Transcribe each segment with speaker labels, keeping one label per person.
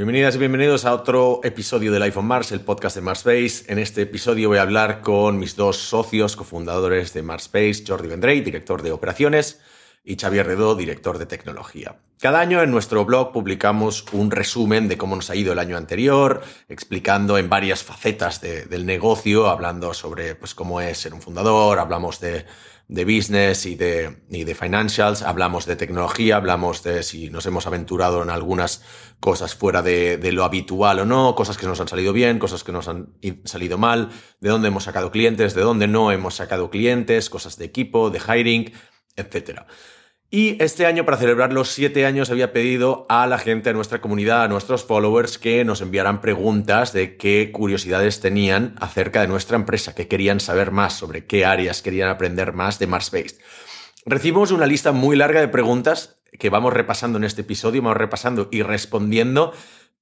Speaker 1: Bienvenidas y bienvenidos a otro episodio del iPhone Mars, el podcast de Marspace. En este episodio voy a hablar con mis dos socios cofundadores de Marspace, Jordi Vendrey, director de operaciones, y Xavier Redó, director de tecnología. Cada año en nuestro blog publicamos un resumen de cómo nos ha ido el año anterior, explicando en varias facetas del negocio, hablando sobre pues, cómo es ser un fundador, hablamos de de business y de, y de financials, hablamos de tecnología, hablamos de si nos hemos aventurado en algunas cosas fuera de, de, lo habitual o no, cosas que nos han salido bien, cosas que nos han salido mal, de dónde hemos sacado clientes, de dónde no hemos sacado clientes, cosas de equipo, de hiring, etcétera. Y este año, para celebrar los siete años, había pedido a la gente de nuestra comunidad, a nuestros followers, que nos enviaran preguntas de qué curiosidades tenían acerca de nuestra empresa, que querían saber más sobre qué áreas querían aprender más de Mars-Based. Recibimos una lista muy larga de preguntas que vamos repasando en este episodio, vamos repasando y respondiendo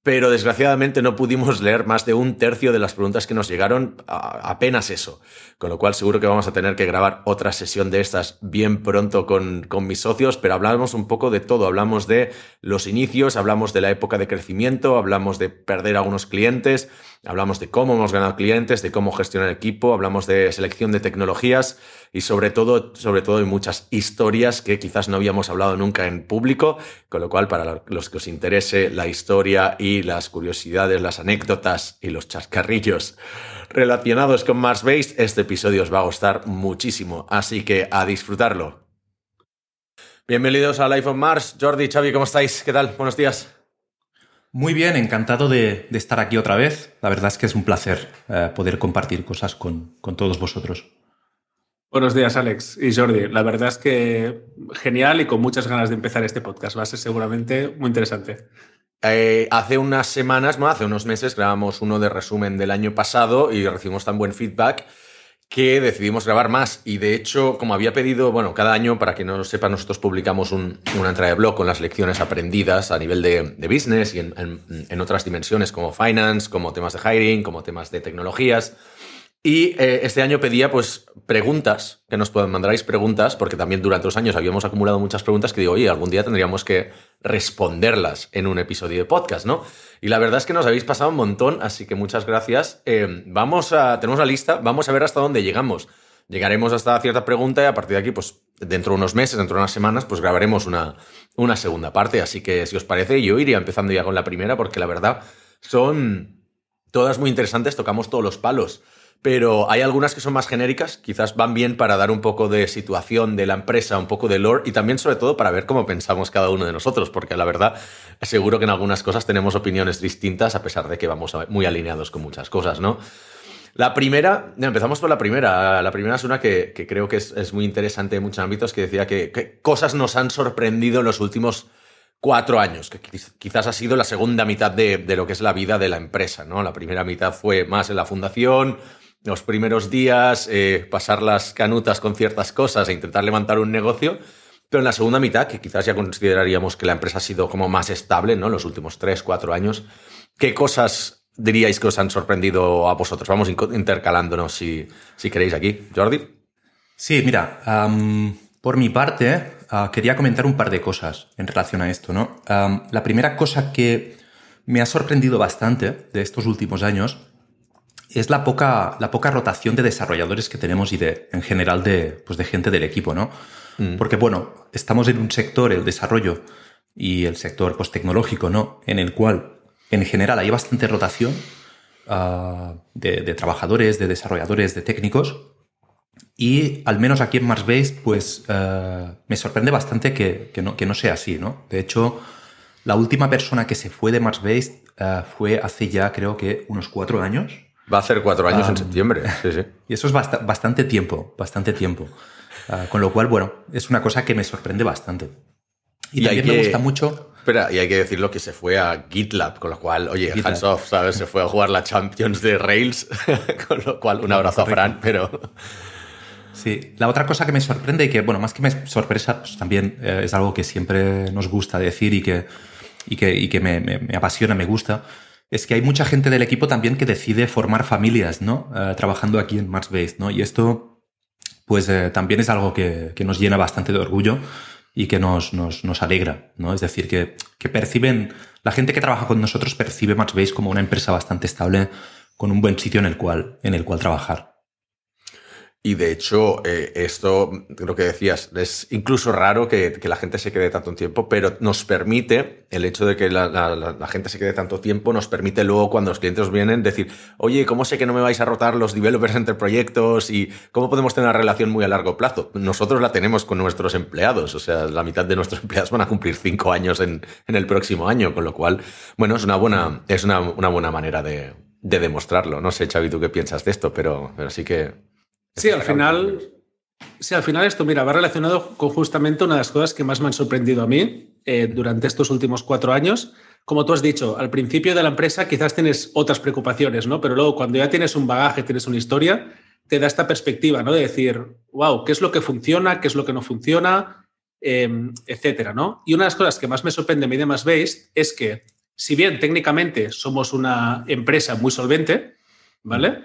Speaker 1: pero desgraciadamente no pudimos leer más de un tercio de las preguntas que nos llegaron, apenas eso. Con lo cual seguro que vamos a tener que grabar otra sesión de estas bien pronto con, con mis socios, pero hablamos un poco de todo. Hablamos de los inicios, hablamos de la época de crecimiento, hablamos de perder algunos clientes, hablamos de cómo hemos ganado clientes, de cómo gestionar equipo, hablamos de selección de tecnologías y sobre todo, sobre todo hay muchas historias que quizás no habíamos hablado nunca en público, con lo cual para los que os interese la historia y las curiosidades, las anécdotas y los chascarrillos relacionados con Mars Base, este episodio os va a gustar muchísimo, así que a disfrutarlo. Bienvenidos al iPhone Mars. Jordi, Xavi, ¿cómo estáis? ¿Qué tal? Buenos días.
Speaker 2: Muy bien, encantado de, estar aquí otra vez. La verdad es que es un placer eh, poder compartir cosas con, con todos vosotros.
Speaker 3: Buenos días, Alex y Jordi. La verdad es que genial y con muchas ganas de empezar este podcast. Va a ser seguramente muy interesante.
Speaker 1: Eh, hace unas semanas, no, hace unos meses, grabamos uno de resumen del año pasado y recibimos tan buen feedback que decidimos grabar más. Y de hecho, como había pedido, bueno, cada año, para que no lo sepa, nosotros publicamos una entrada de blog con las lecciones aprendidas a nivel de, business y en, en, otras dimensiones como finance, como temas de hiring, como temas de tecnologías. Y eh, este año pedía pues preguntas, que nos mandarais preguntas, porque también durante los años habíamos acumulado muchas preguntas que digo, oye, algún día tendríamos que responderlas en un episodio de podcast, ¿no? Y la verdad es que nos habéis pasado un montón, así que muchas gracias. Eh, vamos a, tenemos la lista, vamos a ver hasta dónde llegamos. Llegaremos hasta cierta pregunta y a partir de aquí, pues dentro de unos meses, dentro de unas semanas, pues grabaremos una, una segunda parte. Así que si os parece, yo iría empezando ya con la primera, porque la verdad son todas muy interesantes, tocamos todos los palos pero hay algunas que son más genéricas, quizás van bien para dar un poco de situación de la empresa, un poco de lore y también sobre todo para ver cómo pensamos cada uno de nosotros, porque la verdad seguro que en algunas cosas tenemos opiniones distintas a pesar de que vamos muy alineados con muchas cosas, ¿no? La primera, empezamos por la primera. La primera es una que, creo que es, muy interesante en muchos ámbitos, que decía que, cosas nos han sorprendido en los últimos cuatro años, que quizás ha sido la segunda mitad de, de, lo que es la vida de la empresa, ¿no? La primera mitad fue más en la fundación, los primeros días, eh, pasar las canutas con ciertas cosas e intentar levantar un negocio. Pero en la segunda mitad, que quizás ya consideraríamos que la empresa ha sido como más estable, ¿no? Los últimos tres, cuatro años, ¿qué cosas diríais que os han sorprendido a vosotros? Vamos intercalándonos si, si queréis aquí. Jordi.
Speaker 2: Sí, mira, por mi parte, ah, quería comentar un par de cosas en relación a esto, ¿no? la primera cosa que me ha sorprendido bastante de estos últimos años es la poca, la poca rotación de desarrolladores que tenemos y de, en general, de, pues de gente del equipo, ¿no? Mm. Porque, bueno, estamos en un sector, el desarrollo y el sector pues, tecnológico, ¿no? En el cual, en general, hay bastante rotación ah, de, trabajadores, de desarrolladores, de técnicos. Y al menos aquí en Marsbase, pues ah, me sorprende bastante que, no, que no sea así, ¿no? De hecho, la última persona que se fue de Marsbase uh, fue hace ya, creo que, unos cuatro años.
Speaker 1: Va a hacer cuatro años en septiembre. Sí, sí.
Speaker 2: Y eso es bastante tiempo, bastante tiempo. Ah, con lo cual, bueno, es una cosa que me sorprende bastante. Y, también me gusta mucho.
Speaker 1: Espera, y hay que decirlo que se fue a GitLab, con lo cual, oye, hands off, ¿sabes? Se fue a jugar la Champions de Rails, con lo cual, un abrazo a Fran, pero.
Speaker 2: Sí, la otra cosa que me sorprende y que, bueno, más que me sorpresa, pues también eh, es algo que siempre nos gusta decir y que, y que, y que me, me, apasiona, me gusta, es que hay mucha gente del equipo también que decide formar familias, ¿no? Eh, trabajando aquí en Marsbase, ¿no? Y esto, pues eh, también es algo que, que, nos llena bastante de orgullo y que nos, nos, nos alegra, ¿no? Es decir, que, que, perciben, la gente que trabaja con nosotros percibe Marsbase como una empresa bastante estable, con un buen sitio en el cual, en el cual trabajar.
Speaker 1: Y de hecho, eh, esto, lo que decías, es incluso raro que, la gente se quede tanto tiempo, pero nos permite, el hecho de que la, gente se quede tanto tiempo, nos permite luego cuando los clientes vienen decir, oye, ¿cómo sé que no me vais a rotar los developers entre proyectos y cómo podemos tener una relación muy a largo plazo? Nosotros la tenemos con nuestros empleados, o sea, la mitad de nuestros empleados van a cumplir cinco años en, el próximo año, con lo cual, bueno, es una buena, es una, buena manera de, demostrarlo. No sé, Xavi, tú qué piensas de esto, pero, pero sí que
Speaker 3: Sí, al final, sí, al final esto, mira, va relacionado con justamente una de las cosas que más me han sorprendido a mí eh, durante estos últimos cuatro años. Como tú has dicho, al principio de la empresa quizás tienes otras preocupaciones, ¿no? Pero luego cuando ya tienes un bagaje, tienes una historia, te da esta perspectiva, ¿no? De decir, wow, ¿qué es lo que funciona? ¿Qué es lo que no funciona? Em, etcétera, ¿no? Y una de las cosas que más me sorprende a mí de Más es que, si bien técnicamente somos una empresa muy solvente, ¿vale?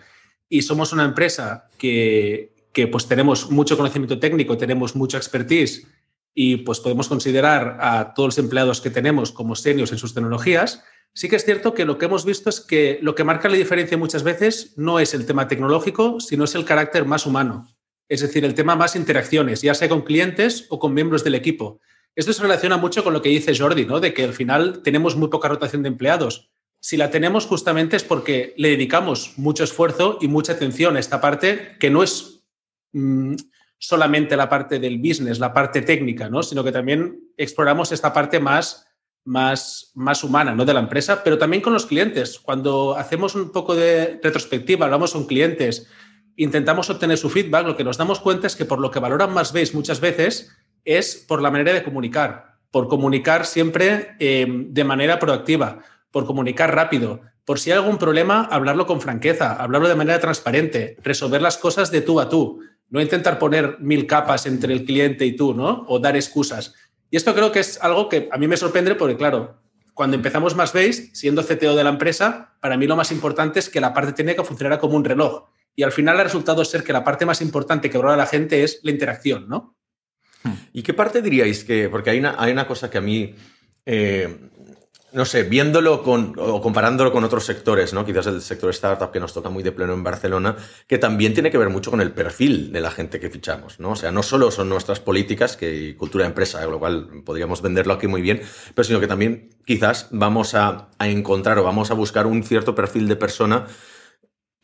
Speaker 3: Y somos una empresa que, pues tenemos mucho conocimiento técnico, tenemos mucha expertise y pues podemos considerar a todos los empleados que tenemos como seniors en sus tecnologías, sí que es cierto que lo que hemos visto es que lo que marca la diferencia muchas veces no es el tema tecnológico, sino es el carácter más humano. Es decir, el tema más interacciones, ya sea con clientes o con miembros del equipo. Esto se relaciona mucho con lo que dice Jordi, ¿no? De que al final tenemos muy poca rotación de empleados si la tenemos justamente es porque le dedicamos mucho esfuerzo y mucha atención a esta parte que no es mm, solamente la parte del business, la parte técnica, ¿no? sino que también exploramos esta parte más, más, más humana ¿no? de la empresa, pero también con los clientes. Cuando hacemos un poco de retrospectiva, hablamos con clientes, intentamos obtener su feedback, lo que nos damos cuenta es que por lo que valoran más veis muchas veces es por la manera de comunicar, por comunicar siempre eh, de manera proactiva por comunicar rápido, por si hay algún problema, hablarlo con franqueza, hablarlo de manera transparente, resolver las cosas de tú a tú, no intentar poner mil capas entre el cliente y tú, ¿no? O dar excusas. Y esto creo que es algo que a mí me sorprende porque, claro, cuando empezamos más Base, siendo CTO de la empresa, para mí lo más importante es que la parte técnica funcionara como un reloj. Y al final el resultado es ser que la parte más importante que valora la gente es la interacción, ¿no?
Speaker 1: ¿Y qué parte diríais que, porque hay una, hay una cosa que a mí eh, no sé, viéndolo con, o comparándolo con otros sectores, ¿no? Quizás el sector startup que nos toca muy de pleno en Barcelona, que también tiene que ver mucho con el perfil de la gente que fichamos, ¿no? O sea, no solo son nuestras políticas que, cultura de empresa, lo cual podríamos venderlo aquí muy bien, pero sino que también quizás vamos a, a encontrar o vamos a buscar un cierto perfil de persona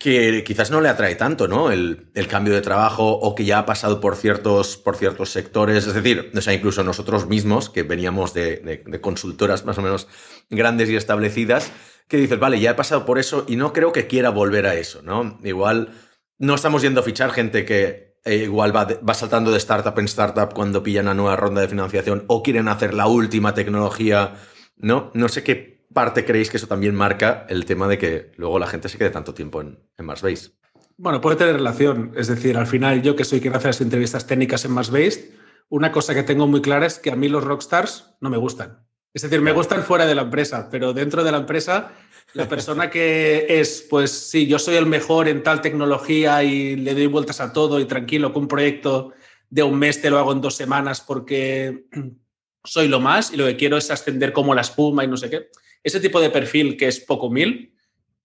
Speaker 1: que quizás no le atrae tanto, ¿no? El, cambio de trabajo o que ya ha pasado por ciertos, por ciertos sectores. Es decir, o sea, incluso nosotros mismos, que veníamos de, consultoras más o menos grandes y establecidas, que dices, vale, ya he pasado por eso y no creo que quiera volver a eso, ¿no? Igual no estamos yendo a fichar gente que eh, igual va, saltando de startup en startup cuando pillan una nueva ronda de financiación o quieren hacer la última tecnología, ¿no? No sé qué parte creéis que eso también marca el tema de que luego la gente se quede tanto tiempo en, en Marsbase?
Speaker 3: Bueno, puede tener relación. Es decir, al final yo que soy quien hace las entrevistas técnicas en Marsbase, una cosa que tengo muy clara es que a mí los rockstars no me gustan. Es decir, me gustan fuera de la empresa, pero dentro de la empresa, la persona que es, pues sí, yo soy el mejor en tal tecnología y le doy vueltas a todo y tranquilo, con un proyecto de un mes te lo hago en dos semanas porque soy lo más y lo que quiero es ascender como la espuma y no sé qué ese tipo de perfil que es poco mil,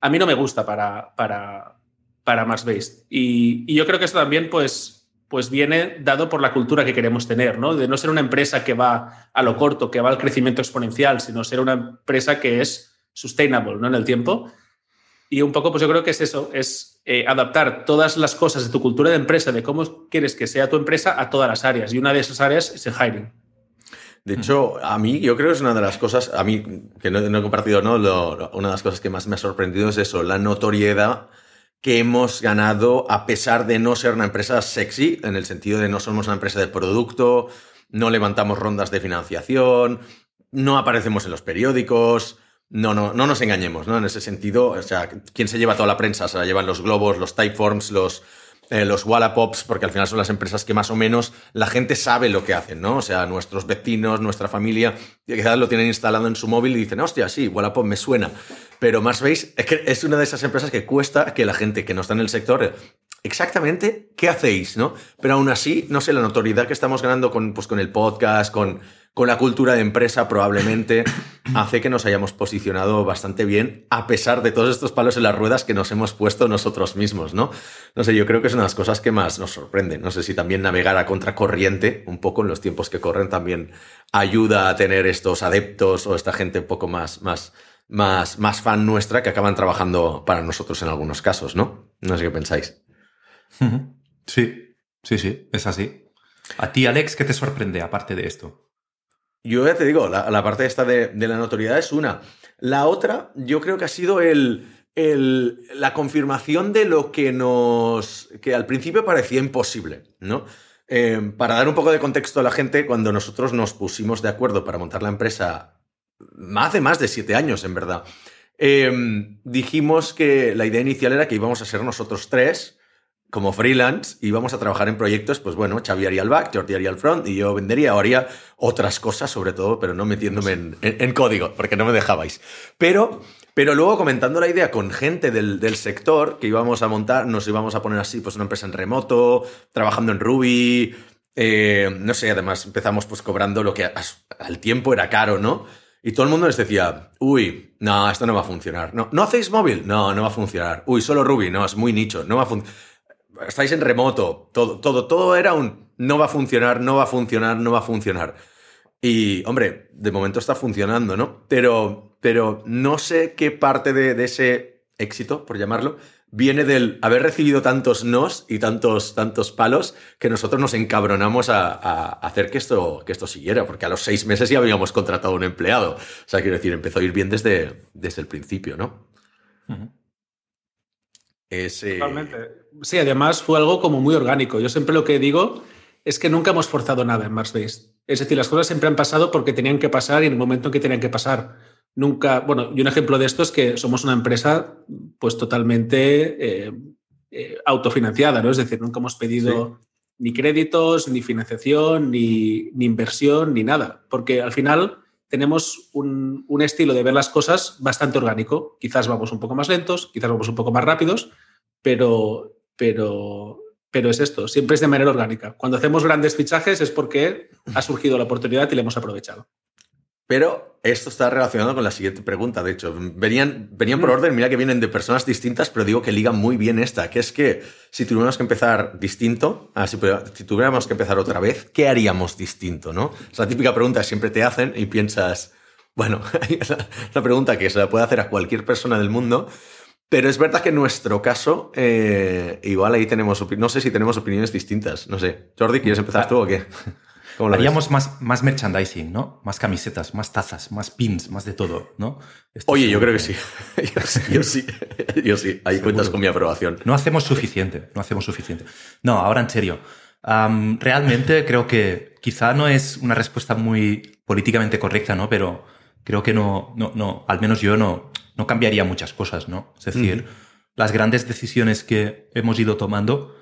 Speaker 3: a mí no me gusta para, para, para Mars Based. Y, yo creo que eso también pues, pues viene dado por la cultura que queremos tener, ¿no? De no ser una empresa que va a lo corto, que va al crecimiento exponencial, sino ser una empresa que es sustainable ¿no? en el tiempo. Y un poco, pues yo creo que es eso, es eh, adaptar todas las cosas de tu cultura de empresa, de cómo quieres que sea tu empresa, a todas las áreas. Y una de esas áreas es el hiring.
Speaker 1: De hecho, a mí, yo creo que es una de las cosas, a mí, que no, he compartido, ¿no? una de las cosas que más me ha sorprendido es eso, la notoriedad que hemos ganado a pesar de no ser una empresa sexy, en el sentido de no somos una empresa de producto, no levantamos rondas de financiación, no aparecemos en los periódicos. No, no, no nos engañemos, ¿no? En ese sentido, o sea, ¿quién se lleva toda la prensa? Se la llevan los globos, los typeforms, los, eh, los Wallapops, porque al final son las empresas que más o menos la gente sabe lo que hacen, ¿no? O sea, nuestros vecinos, nuestra familia, quizás lo tienen instalado en su móvil y dicen, hostia, sí, Wallapop me suena. Pero más veis, es que es una de esas empresas que cuesta que la gente que no está en el sector exactamente qué hacéis, ¿no? Pero aún así, no sé, la notoriedad que estamos ganando con, pues, con el podcast, con, con la cultura de empresa, probablemente hace que nos hayamos posicionado bastante bien, a pesar de todos estos palos en las ruedas que nos hemos puesto nosotros mismos, ¿no? No sé, yo creo que es una de las cosas que más nos sorprenden. No sé si también navegar a contracorriente, un poco en los tiempos que corren, también ayuda a tener estos adeptos o esta gente un poco más, más, más, más fan nuestra que acaban trabajando para nosotros en algunos casos, ¿no? No sé qué pensáis.
Speaker 2: Sí, sí, sí, es así. A ti, Alex, ¿qué te sorprende aparte de esto?
Speaker 1: Yo ya te digo, la, parte esta de, la notoriedad es una. La otra, yo creo que ha sido el, la confirmación de lo que nos. que al principio parecía imposible, ¿no? Eh, para dar un poco de contexto a la gente, cuando nosotros nos pusimos de acuerdo para montar la empresa, hace más de siete años, en verdad, eh, dijimos que la idea inicial era que íbamos a ser nosotros tres como freelance y vamos a trabajar en proyectos, pues bueno, Xavi haría el back, Jordi haría el front y yo vendería o haría otras cosas sobre todo, pero no metiéndome en, código, porque no me dejabais. Pero, pero luego comentando la idea con gente del, sector que íbamos a montar, nos íbamos a poner así, pues una empresa en remoto, trabajando en Ruby, eh, no sé, además empezamos pues cobrando lo que al tiempo era caro, ¿no? Y todo el mundo les decía, uy, no, esto no va a funcionar. No, ¿no hacéis móvil? No, no va a funcionar. Uy, solo Ruby, no, es muy nicho, no va a funcionar estáis en remoto, todo, todo, todo era un no va a funcionar, no va a funcionar, no va a funcionar. Y, hombre, de momento está funcionando, ¿no? Pero, pero no sé qué parte de, ese éxito, por llamarlo, viene del haber recibido tantos nos y tantos, tantos palos que nosotros nos encabronamos a, hacer que esto, que esto siguiera, porque a los seis meses ya habíamos contratado un empleado. O sea, quiero decir, empezó a ir bien desde, desde el principio, ¿no?
Speaker 3: Totalmente. Sí, además fue algo como muy orgánico. Yo siempre lo que digo es que nunca hemos forzado nada en Marsbase. Es decir, las cosas siempre han pasado porque tenían que pasar y en el momento en que tenían que pasar. Nunca, bueno, y un ejemplo de esto es que somos una empresa pues totalmente eh, eh, autofinanciada, ¿no? Es decir, nunca hemos pedido ni créditos, ni financiación, ni, inversión, ni nada. Porque al final tenemos un, un, estilo de ver las cosas bastante orgánico. Quizás vamos un poco más lentos, quizás vamos un poco más rápidos, pero, pero, pero es esto, siempre es de manera orgánica. Cuando hacemos grandes fichajes es porque ha surgido la oportunidad y la hemos aprovechado.
Speaker 1: Pero esto está relacionado con la siguiente pregunta, de hecho. Venían, venían por mm. orden, mira que vienen de personas distintas, pero digo que liga muy bien esta, que es que si tuviéramos que empezar distinto, ah, si, tuviéramos que empezar otra vez, ¿qué haríamos distinto? ¿no? Es la típica pregunta que siempre te hacen y piensas, bueno, la, la pregunta que se la puede hacer a cualquier persona del mundo, pero es verdad que en nuestro caso, eh, igual ahí tenemos, no sé si tenemos opiniones distintas. No sé. Jordi, ¿quieres empezar tú o qué?
Speaker 2: Haríamos más, más merchandising, ¿no? Más camisetas, más tazas, más pins, más de todo, ¿no?
Speaker 1: Oye, yo creo que sí. yo, sí. Yo sí. Ahí cuentas con mi aprobación.
Speaker 2: No hacemos suficiente. No hacemos suficiente. No, ahora en serio. realmente creo que quizá no es una respuesta muy políticamente correcta, ¿no? Pero creo que no, no, no, al menos yo no, no cambiaría muchas cosas, ¿no? Es decir, las grandes decisiones que hemos ido tomando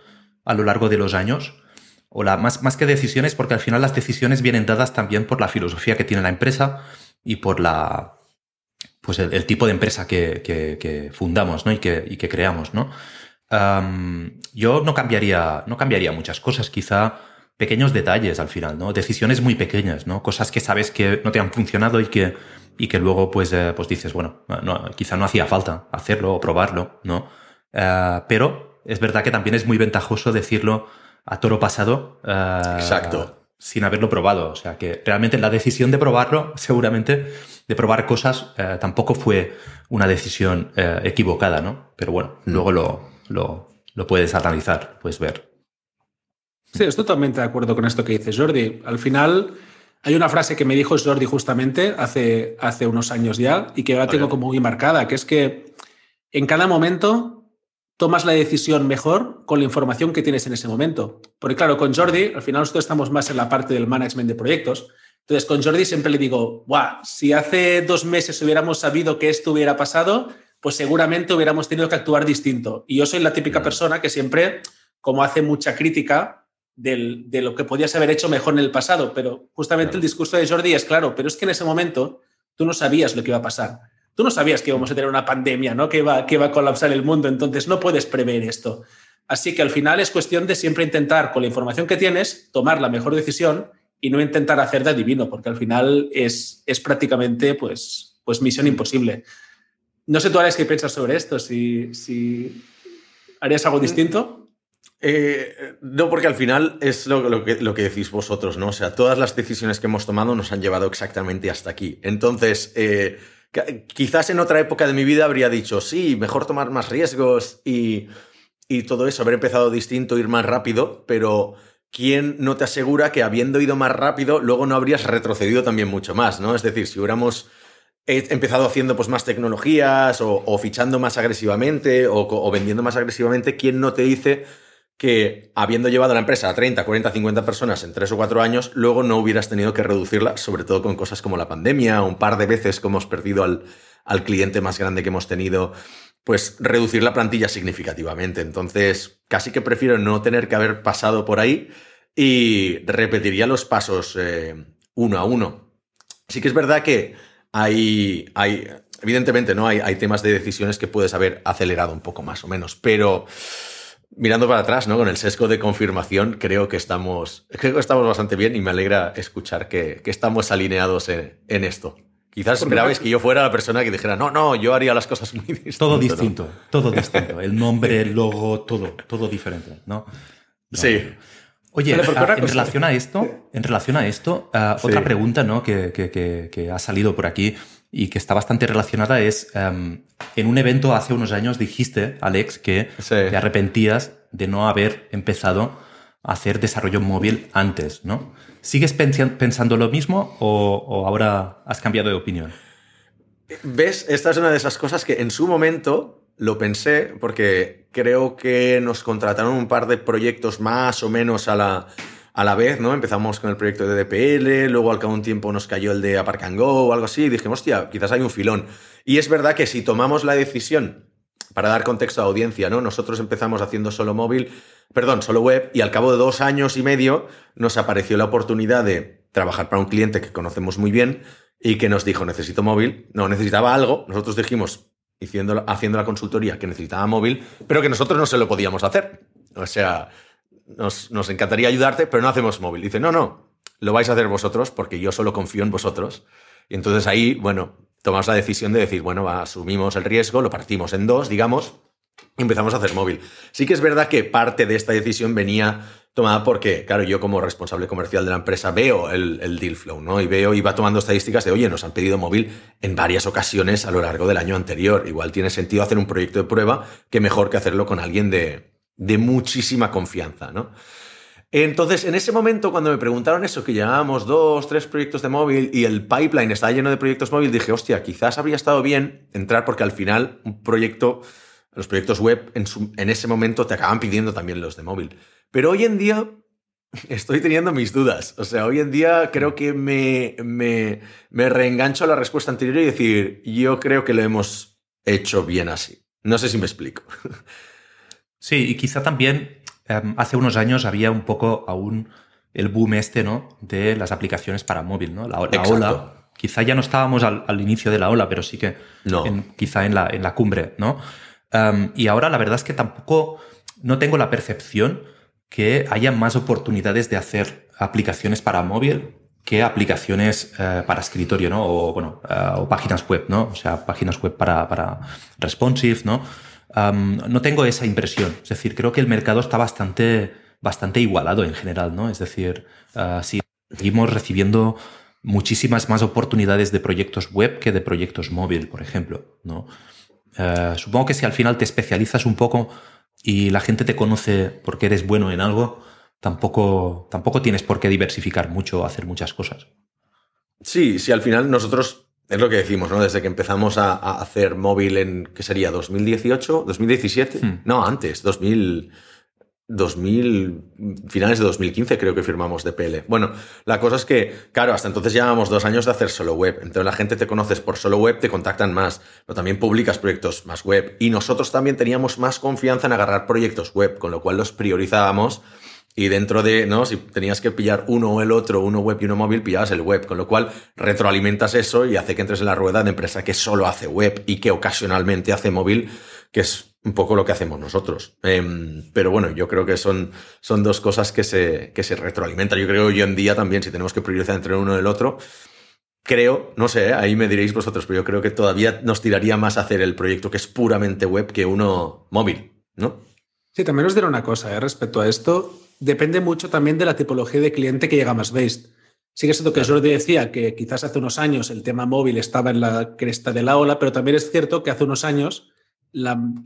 Speaker 2: a lo largo de los años, o la, más, más que decisiones, porque al final las decisiones vienen dadas también por la filosofía que tiene la empresa y por la, pues el, tipo de empresa que, fundamos ¿no? y, que, y que creamos. ¿no? yo no cambiaría, no cambiaría muchas cosas, quizá pequeños detalles al final, ¿no? decisiones muy pequeñas, ¿no? cosas que sabes que no te han funcionado y que y que luego pues, eh, pues dices, bueno, no, quizá no hacía falta hacerlo o probarlo, ¿no? Eh, pero es verdad que también es muy ventajoso decirlo a toro pasado.
Speaker 1: Eh, Exacto.
Speaker 2: Sin haberlo probado. O sea que realmente la decisión de probarlo, seguramente, de probar cosas, tampoco fue una decisión equivocada, ¿no? Pero bueno, mm. luego lo, lo, lo puedes analizar, puedes ver.
Speaker 3: Sí, estoy totalmente de acuerdo con esto que dices, Jordi. Al final, hay una frase que me dijo Jordi justamente hace, hace unos años ya y que ahora tengo como muy marcada, que es que en cada momento tomas la decisión mejor con la información que tienes en ese momento. Porque claro, con Jordi, al final nosotros estamos más en la parte del management de proyectos. Entonces, con Jordi siempre le digo, Buah, si hace dos meses hubiéramos sabido que esto hubiera pasado, pues seguramente hubiéramos tenido que actuar distinto. Y yo soy la típica persona que siempre como hace mucha crítica de lo que podías haber hecho mejor en el pasado. Pero justamente el discurso de Jordi es claro, pero es que en ese momento tú no sabías lo que iba a pasar. Tú no sabías que íbamos a tener una pandemia, ¿no? que, iba, que iba a colapsar el mundo, entonces no puedes prever esto. Así que al final es cuestión de siempre intentar, con la información que tienes, tomar la mejor decisión y no intentar hacer de adivino, porque al final es, es prácticamente pues, pues misión imposible. No sé tú, Alex, qué piensas sobre esto, si, si harías algo distinto.
Speaker 1: Eh, no, porque al final es lo, que, lo, que, decís vosotros, ¿no? O sea, todas las decisiones que hemos tomado nos han llevado exactamente hasta aquí. Entonces, eh, quizás en otra época de mi vida habría dicho, sí, mejor tomar más riesgos y, y todo eso, haber empezado distinto, ir más rápido, pero ¿quién no te asegura que habiendo ido más rápido, luego no habrías retrocedido también mucho más, ¿no? Es decir, si hubiéramos empezado haciendo pues, más tecnologías o, fichando más agresivamente o, vendiendo más agresivamente, ¿quién no te dice que habiendo llevado la empresa a 30, 40, 50 personas en 3 o 4 años, luego no hubieras tenido que reducirla, sobre todo con cosas como la pandemia, un par de veces que hemos perdido al, al cliente más grande que hemos tenido pues reducir la plantilla significativamente. Entonces, casi que prefiero no tener que haber pasado por ahí y repetiría los pasos eh, uno a uno. Sí que es verdad que hay, hay evidentemente, ¿no? Hay, hay, temas de decisiones que puedes haber acelerado un poco más o menos, pero mirando para atrás, ¿no? Con el sesgo de confirmación, creo que estamos, creo que estamos bastante bien y me alegra escuchar que, estamos alineados en esto. Quizás esperabais que yo fuera la persona que dijera, no, no, yo haría las cosas muy distintas.
Speaker 2: Todo distinto, todo distinto. El nombre, el logo, todo, todo diferente, ¿no?
Speaker 1: Sí.
Speaker 2: Oye, ah, en relación a esto, en relación a esto, ah, otra pregunta ¿no? Que, que, ha salido por aquí y que está bastante relacionada es, em, en un evento hace unos años dijiste, Alex, que te arrepentías de no haber empezado a hacer desarrollo móvil antes, ¿no? ¿Sigues pensando lo mismo o, ahora has cambiado de opinión?
Speaker 1: ¿Ves? Esta es una de esas cosas que en su momento lo pensé porque creo que nos contrataron un par de proyectos más o menos a la, a la vez, ¿no? Empezamos con el proyecto de DPL, luego al cabo de un tiempo nos cayó el de Apark and Go o algo así y dijimos, hostia, quizás hay un filón. Y es verdad que si tomamos la decisión, para dar contexto a audiencia, ¿no? Nosotros empezamos haciendo solo móvil perdón, solo web, y al cabo de dos años y medio nos apareció la oportunidad de trabajar para un cliente que conocemos muy bien y que nos dijo, necesito móvil, no, necesitaba algo, nosotros dijimos, haciendo la consultoría, que necesitaba móvil, pero que nosotros no se lo podíamos hacer. O sea, nos, nos encantaría ayudarte, pero no hacemos móvil. Dice, no, no, lo vais a hacer vosotros porque yo solo confío en vosotros. Y entonces ahí, bueno, tomamos la decisión de decir, bueno, asumimos el riesgo, lo partimos en dos, digamos, empezamos a hacer móvil. Sí que es verdad que parte de esta decisión venía tomada porque, claro, yo como responsable comercial de la empresa veo el, deal flow, ¿no? Y veo y va tomando estadísticas de, oye, nos han pedido móvil en varias ocasiones a lo largo del año anterior. Igual tiene sentido hacer un proyecto de prueba que mejor que hacerlo con alguien de, de muchísima confianza, ¿no? Entonces, en ese momento, cuando me preguntaron eso, que llevábamos dos, tres proyectos de móvil y el pipeline estaba lleno de proyectos móvil, dije, hostia, quizás habría estado bien entrar porque al final un proyecto los proyectos web en, ese momento te acaban pidiendo también los de móvil. Pero hoy en día estoy teniendo mis dudas. O sea, hoy en día creo que me, me, me reengancho a la respuesta anterior y decir, yo creo que lo hemos hecho bien así. No sé si me explico.
Speaker 2: Sí, y quizá también em, hace unos años había un poco aún el boom este, ¿no? De las aplicaciones para móvil, ¿no? La, ola. Quizá ya no estábamos al, inicio de la ola, pero sí que quizá en la, en la cumbre, ¿no? y ahora la verdad es que tampoco no tengo la percepción que haya más oportunidades de hacer aplicaciones para móvil que aplicaciones eh, para escritorio, ¿no? O, bueno, eh, o páginas web, ¿no? O sea, páginas web para, para responsive, ¿no? No tengo esa impresión. Es decir, creo que el mercado está bastante, bastante igualado en general, ¿no? Es decir, uh, seguimos recibiendo muchísimas más oportunidades de proyectos web que de proyectos móvil, por ejemplo, ¿no? Eh, supongo que si al final te especializas un poco y la gente te conoce porque eres bueno en algo, tampoco, tampoco tienes por qué diversificar mucho o hacer muchas cosas.
Speaker 1: Sí, sí, al final nosotros es lo que decimos, ¿no? Desde que empezamos a, hacer móvil en, ¿qué sería? ¿2018? ¿2017? Hmm. No, antes, 2000... 2000, finales de 2015 creo que firmamos DPL. Bueno, la cosa es que, claro, hasta entonces llevábamos dos años de hacer solo web. Entonces la gente te conoces por solo web, te contactan más, pero también publicas proyectos más web. Y nosotros también teníamos más confianza en agarrar proyectos web, con lo cual los priorizábamos. Y dentro de, ¿no? Si tenías que pillar uno o el otro, uno web y uno móvil, pillabas el web. Con lo cual retroalimentas eso y hace que entres en la rueda de empresa que solo hace web y que ocasionalmente hace móvil, que es un poco lo que hacemos nosotros. Em, pero bueno, yo creo que son, son dos cosas que se, que se retroalimentan. Yo creo que hoy en día también, si tenemos que priorizar entre uno y el otro, creo, no sé, ahí me diréis vosotros, pero yo creo que todavía nos tiraría más hacer el proyecto que es puramente web que uno móvil, ¿no?
Speaker 3: Sí, también os diré una cosa ¿eh? respecto a esto. Depende mucho también de la tipología de cliente que llega más based. Sí que es cierto que Jordi decía que quizás hace unos años el tema móvil estaba en la cresta de la ola, pero también es cierto que hace unos años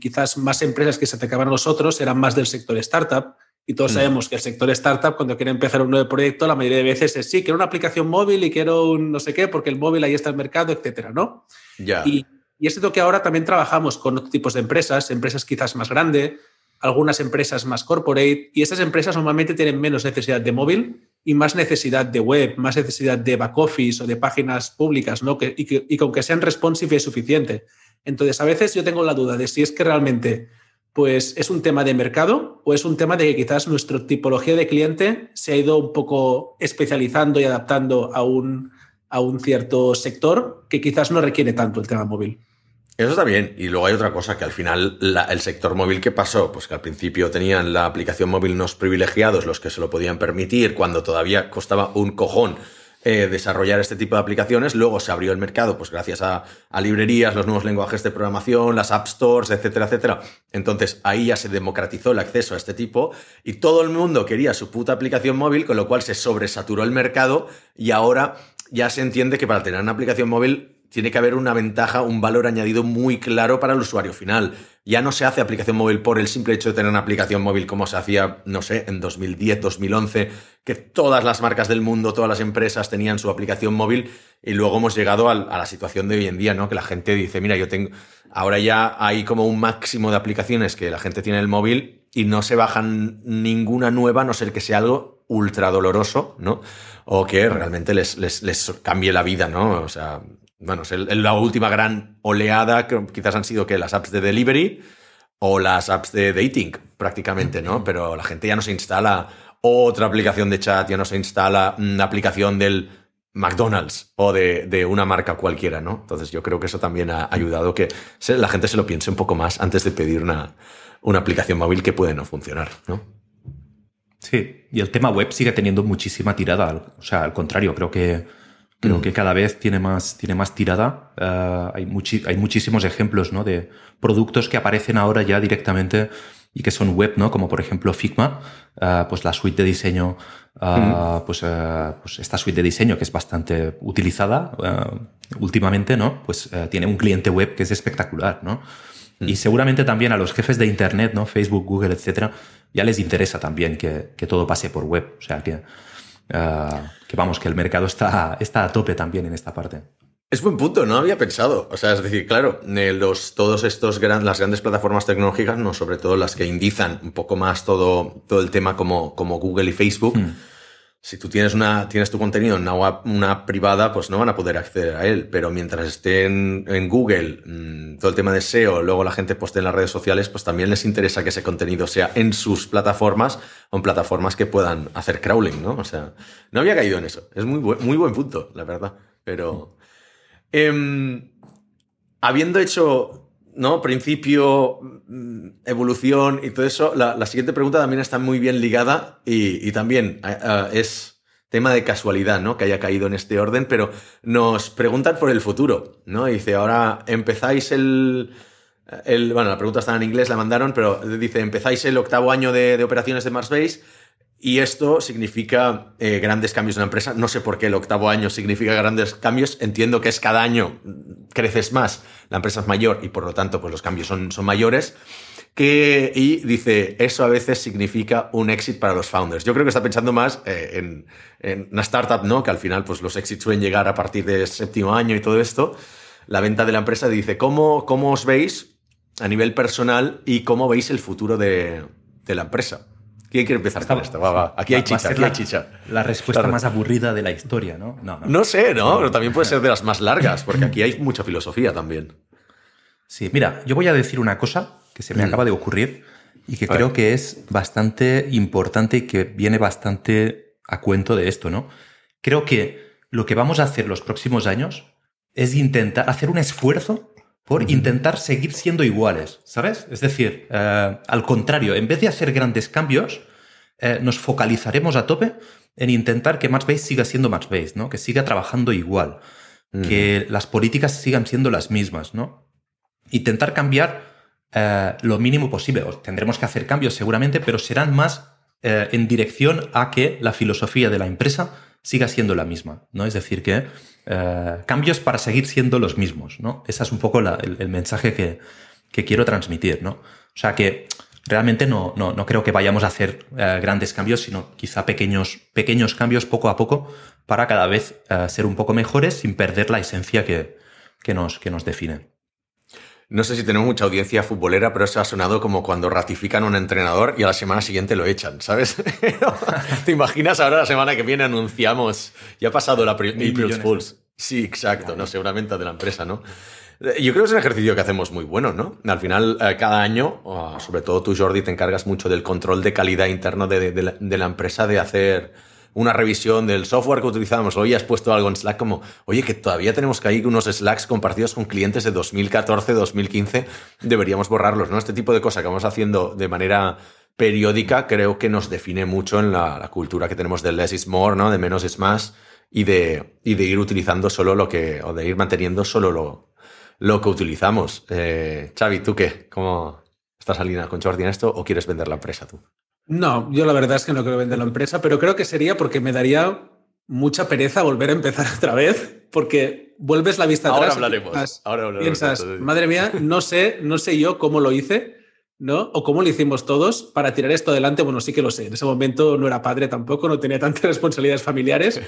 Speaker 3: quizás más empresas que se atacaban a nosotros eran más del sector startup. Y todos mm. sabemos que el sector startup, cuando quiere empezar un nuevo proyecto, la mayoría de veces es sí, quiero una aplicación móvil y quiero un no sé qué, porque el móvil ahí está el mercado, etcétera, ¿no?
Speaker 1: Ya.
Speaker 3: Y, y es cierto que ahora también trabajamos con otros tipos de empresas, empresas quizás más grandes, algunas empresas más corporate, y estas empresas normalmente tienen menos necesidad de móvil y más necesidad de web, más necesidad de back office o de páginas públicas, ¿no? Que, y, que, y con que sean responsive es suficiente. Entonces, a veces yo tengo la duda de si es que realmente pues, es un tema de mercado o es un tema de que quizás nuestra tipología de cliente se ha ido un poco especializando y adaptando a un, a un cierto sector que quizás no requiere tanto el tema móvil.
Speaker 1: Eso está bien. Y luego hay otra cosa, que al final el sector móvil que pasó, pues que al principio tenían la aplicación móvil unos privilegiados, los que se lo podían permitir, cuando todavía costaba un cojón eh, desarrollar este tipo de aplicaciones. Luego se abrió el mercado, pues gracias a, librerías, los nuevos lenguajes de programación, las app stores, etcétera, etcétera. Entonces ahí ya se democratizó el acceso a este tipo y todo el mundo quería su puta aplicación móvil, con lo cual se sobresaturó el mercado y ahora ya se entiende que para tener una aplicación móvil tiene que haber una ventaja, un valor añadido muy claro para el usuario final. Ya no se hace aplicación móvil por el simple hecho de tener una aplicación móvil como se hacía, no sé, en 2010, 2011, que todas las marcas del mundo, todas las empresas tenían su aplicación móvil y luego hemos llegado a, la situación de hoy en día, ¿no? Que la gente dice, mira, yo tengo, ahora ya hay como un máximo de aplicaciones que la gente tiene en el móvil y no se bajan ninguna nueva, a no ser que sea algo ultra doloroso, ¿no? O que realmente les, cambie la vida, ¿no? O sea, bueno, es la última gran oleada que quizás han sido que las apps de delivery o las apps de dating, prácticamente, ¿no? Pero la gente ya no se instala otra aplicación de chat, ya no se instala una aplicación del McDonald's o de, una marca cualquiera, ¿no? Entonces yo creo que eso también ha ayudado que la gente se lo piense un poco más antes de pedir una, una aplicación móvil que puede no funcionar, ¿no?
Speaker 2: Sí, y el tema web sigue teniendo muchísima tirada. O sea, al contrario, creo que Creo mm. que cada vez tiene más, tiene más tirada. Uh, hay, hay muchísimos ejemplos ¿no? de productos que aparecen ahora ya directamente y que son web, ¿no? Como por ejemplo Figma, uh, pues la suite de diseño, uh, pues, pues, esta suite de diseño que es bastante utilizada últimamente, ¿no? Pues tiene un cliente web que es espectacular, ¿no? Mm. Y seguramente también a los jefes de Internet, ¿no? Facebook, Google, etcétera, ya les interesa también que, que todo pase por web. O sea que que vamos, que el mercado está, está a tope también en esta parte.
Speaker 1: Es buen punto, no había pensado. O sea, es decir, claro, eh, los, todos estos gran, las grandes plataformas tecnológicas, no sobre todo las que indizan un poco más todo, todo el tema como, como Google y Facebook, hmm si tú tienes, una, tienes tu contenido en una, privada, pues no van a poder acceder a él. Pero mientras esté en, Google, mm, todo el tema de SEO, luego la gente poste en las redes sociales, pues también les interesa que ese contenido sea en sus plataformas o en plataformas que puedan hacer crawling, ¿no? O sea, no había caído en eso. Es muy, muy buen punto, la verdad. Pero. Em, habiendo hecho ¿no? Principio, mm, evolución y todo eso. La, siguiente pregunta también está muy bien ligada y, también eh, eh, es tema de casualidad, ¿no? Que haya caído en este orden, pero nos preguntan por el futuro, ¿no? dice, ahora empezáis el, el, Bueno, la pregunta está en inglés, la mandaron, pero dice, empezáis el octavo año de, de operaciones de Marsbase y esto significa eh, grandes cambios en la empresa. No sé por qué el octavo año significa grandes cambios. Entiendo que es cada año creces más, la empresa es mayor y por lo tanto pues los cambios son, son mayores. Que, y dice, eso a veces significa un éxito para los founders. Yo creo que está pensando más eh, en, en, una startup, ¿no? Que al final pues los éxitos suelen llegar a partir del séptimo año y todo esto. La venta de la empresa dice, ¿cómo, cómo os veis a nivel personal y cómo veis el futuro de, de la empresa? ¿Quién quiere empezar con esto? Va, va. Aquí hay chicha, aquí
Speaker 2: la,
Speaker 1: hay chicha.
Speaker 2: La respuesta más aburrida de la historia, ¿no?
Speaker 1: No, no. no sé, ¿no? Pero también puede ser de las más largas, porque aquí hay mucha filosofía también.
Speaker 2: Sí, mira, yo voy a decir una cosa que se me mm. acaba de ocurrir y que creo que es bastante importante y que viene bastante a cuento de esto, ¿no? Creo que lo que vamos a hacer los próximos años es intentar hacer un esfuerzo por intentar seguir siendo iguales, ¿sabes? Es decir, eh, al contrario, en vez de hacer grandes cambios, eh, nos focalizaremos a tope en intentar que MatchBase siga siendo MatchBase, ¿no? Que siga trabajando igual, que las políticas sigan siendo las mismas, ¿no? Intentar cambiar eh, lo mínimo posible. tendremos que hacer cambios seguramente, pero serán más en dirección a que la filosofía de la empresa siga siendo la misma, ¿no? Es decir, que eh, cambios para seguir siendo los mismos, ¿no? Ese es un poco el, mensaje que, quiero transmitir, ¿no? O sea que realmente no, no, creo que vayamos a hacer eh, grandes cambios, sino quizá pequeños, pequeños cambios poco a poco para cada vez eh, ser un poco mejores sin perder la esencia que, que, nos, que nos define.
Speaker 1: No sé si tenemos mucha audiencia futbolera, pero eso ha sonado como cuando ratifican a un entrenador y a la semana siguiente lo echan, ¿sabes? ¿Te imaginas ahora la semana que viene anunciamos, ya ha pasado la April Fools? Sí, exacto, no sé, una venta de la empresa, ¿no? Yo creo que es un ejercicio que hacemos muy bueno, ¿no? Al final, eh, cada año, sobre todo tú, Jordi, te encargas mucho del control de calidad interno de la empresa, de hacer una revisión del software que utilizamos. Hoy has puesto algo en Slack como, oye, que todavía tenemos que hay unos Slacks compartidos con clientes de 2014, 2015, deberíamos borrarlos, ¿no? Este tipo de cosas que vamos haciendo de manera periódica creo que nos define mucho en la, cultura que tenemos de less is more, ¿no? De menos es más y de, y de ir utilizando solo lo que, o de ir manteniendo solo lo, lo que utilizamos. Eh, Xavi, ¿tú qué? ¿Cómo estás alineado con Jordi en esto o quieres vender la empresa tú?
Speaker 3: No, yo la verdad es que no quiero vender la empresa, pero creo que sería porque me daría mucha pereza volver a empezar otra vez, porque vuelves la vista
Speaker 1: atrás.
Speaker 3: Ahora
Speaker 1: hablaremos. ahora hablaremos.
Speaker 3: Piensas, madre mía, no sé, no sé yo cómo lo hice, ¿no? O cómo lo hicimos todos para tirar esto adelante. Bueno, sí que lo sé. En ese momento no era padre tampoco, no tenía tantas responsabilidades familiares,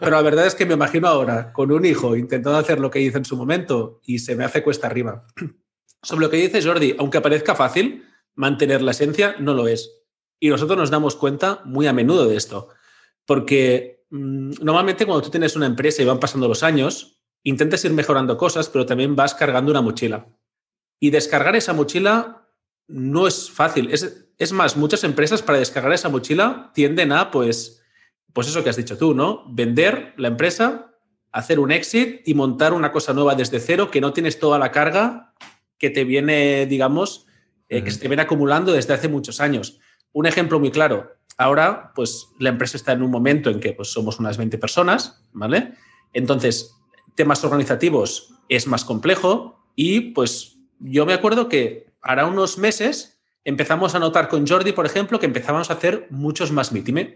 Speaker 3: pero la verdad es que me imagino ahora con un hijo intentando hacer lo que hice en su momento y se me hace cuesta arriba. Sobre lo que dice Jordi, aunque parezca fácil, mantener la esencia no lo es. Y nosotros nos damos cuenta muy a menudo de esto, porque mm, normalmente cuando tú tienes una empresa y van pasando los años, intentas ir mejorando cosas, pero también vas cargando una mochila. Y descargar esa mochila no es fácil. Es, es más, muchas empresas para descargar esa mochila tienden a, pues, pues eso que has dicho tú, ¿no? Vender la empresa, hacer un exit y montar una cosa nueva desde cero que no tienes toda la carga que te viene, digamos, eh, que se te viene acumulando desde hace muchos años. Un ejemplo muy claro. Ahora, pues la empresa está en un momento en que pues, somos unas 20 personas, ¿vale? Entonces, temas organizativos es más complejo y pues yo me acuerdo que ahora unos meses empezamos a notar con Jordi, por ejemplo, que empezábamos a hacer muchos más meetings,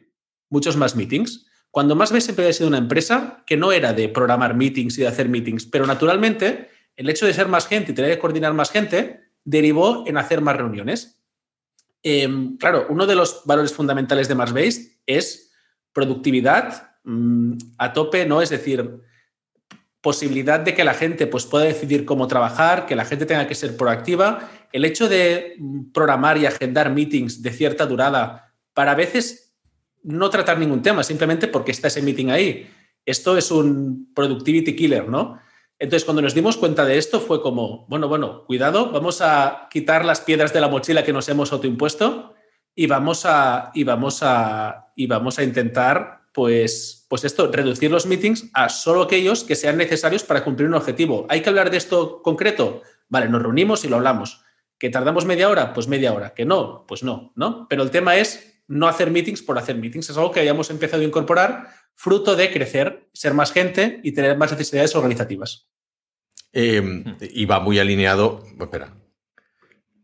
Speaker 3: muchos más meetings. Cuando más veces había sido una empresa que no era de programar meetings y de hacer meetings, pero naturalmente el hecho de ser más gente y tener que coordinar más gente derivó en hacer más reuniones. Em, claro, uno de los valores fundamentales de Marsbase es productividad mm, a tope, ¿no? Es decir, posibilidad de que la gente pues, pueda decidir cómo trabajar, que la gente tenga que ser proactiva. El hecho de mm, programar y agendar meetings de cierta durada para a veces no tratar ningún tema, simplemente porque está ese meeting ahí. Esto es un productivity killer, ¿no? Entonces, cuando nos dimos cuenta de esto, fue como, bueno, bueno, cuidado, vamos a quitar las piedras de la mochila que nos hemos autoimpuesto y vamos a, y vamos a, y vamos a intentar, pues, pues esto, reducir los meetings a solo aquellos que sean necesarios para cumplir un objetivo. ¿Hay que hablar de esto concreto? Vale, nos reunimos y lo hablamos. ¿Que tardamos media hora? Pues media hora. ¿Que no? Pues no, ¿no? Pero el tema es no hacer meetings por hacer meetings. Es algo que hayamos empezado a incorporar fruto de crecer, ser más gente y tener más necesidades organizativas.
Speaker 1: Em, y va muy alineado. Espera.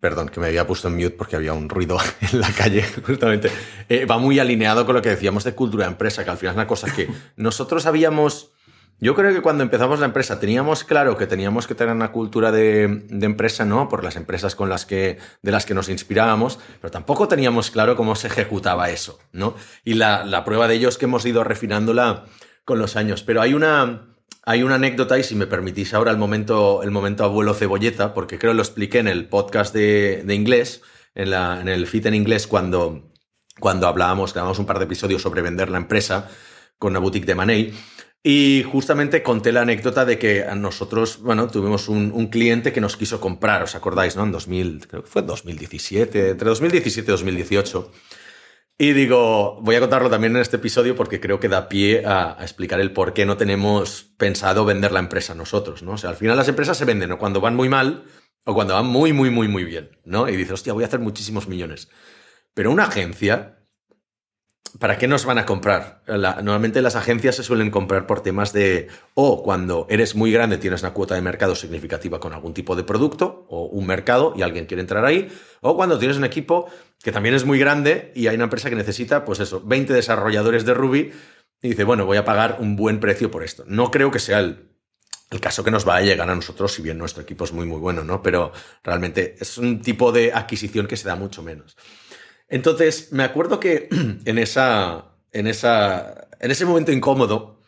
Speaker 1: Perdón, que me había puesto en mute porque había un ruido en la calle, justamente. Eh, va muy alineado con lo que decíamos de cultura de empresa, que al final es una cosa que nosotros habíamos. Yo creo que cuando empezamos la empresa teníamos claro que teníamos que tener una cultura de, empresa, ¿no? Por las empresas con las que, de las que nos inspirábamos, pero tampoco teníamos claro cómo se ejecutaba eso, ¿no? Y la, la prueba de ello es que hemos ido refinándola con los años. Pero hay una, hay una anécdota, y si me permitís ahora el momento, el momento abuelo cebolleta, porque creo que lo expliqué en el podcast de, inglés, en, la, en el fit en inglés, cuando cuando hablábamos, grabamos un par de episodios sobre vender la empresa con una boutique de Money. Y justamente conté la anécdota de que nosotros, bueno, tuvimos un, cliente que nos quiso comprar, ¿os acordáis, no? En 2000, creo que fue 2017, entre 2017 y 2018. Y digo, voy a contarlo también en este episodio porque creo que da pie a, explicar el por qué no tenemos pensado vender la empresa nosotros, ¿no? O sea, al final las empresas se venden o cuando van muy mal o cuando van muy, muy, muy, muy bien, ¿no? Y dices, hostia, voy a hacer muchísimos millones. Pero una agencia ¿para qué nos van a comprar? normalmente las agencias se suelen comprar por temas de, o cuando eres muy grande tienes una cuota de mercado significativa con algún tipo de producto o un mercado y alguien quiere entrar ahí, o cuando tienes un equipo que también es muy grande y hay una empresa que necesita, pues eso, 20 desarrolladores de Ruby y dice, bueno, voy a pagar un buen precio por esto. No creo que sea el, el caso que nos va a llegar a nosotros, si bien nuestro equipo es muy, muy bueno, ¿no? Pero realmente es un tipo de adquisición que se da mucho menos. Entonces, me acuerdo que en, esa, en, esa, en ese momento incómodo,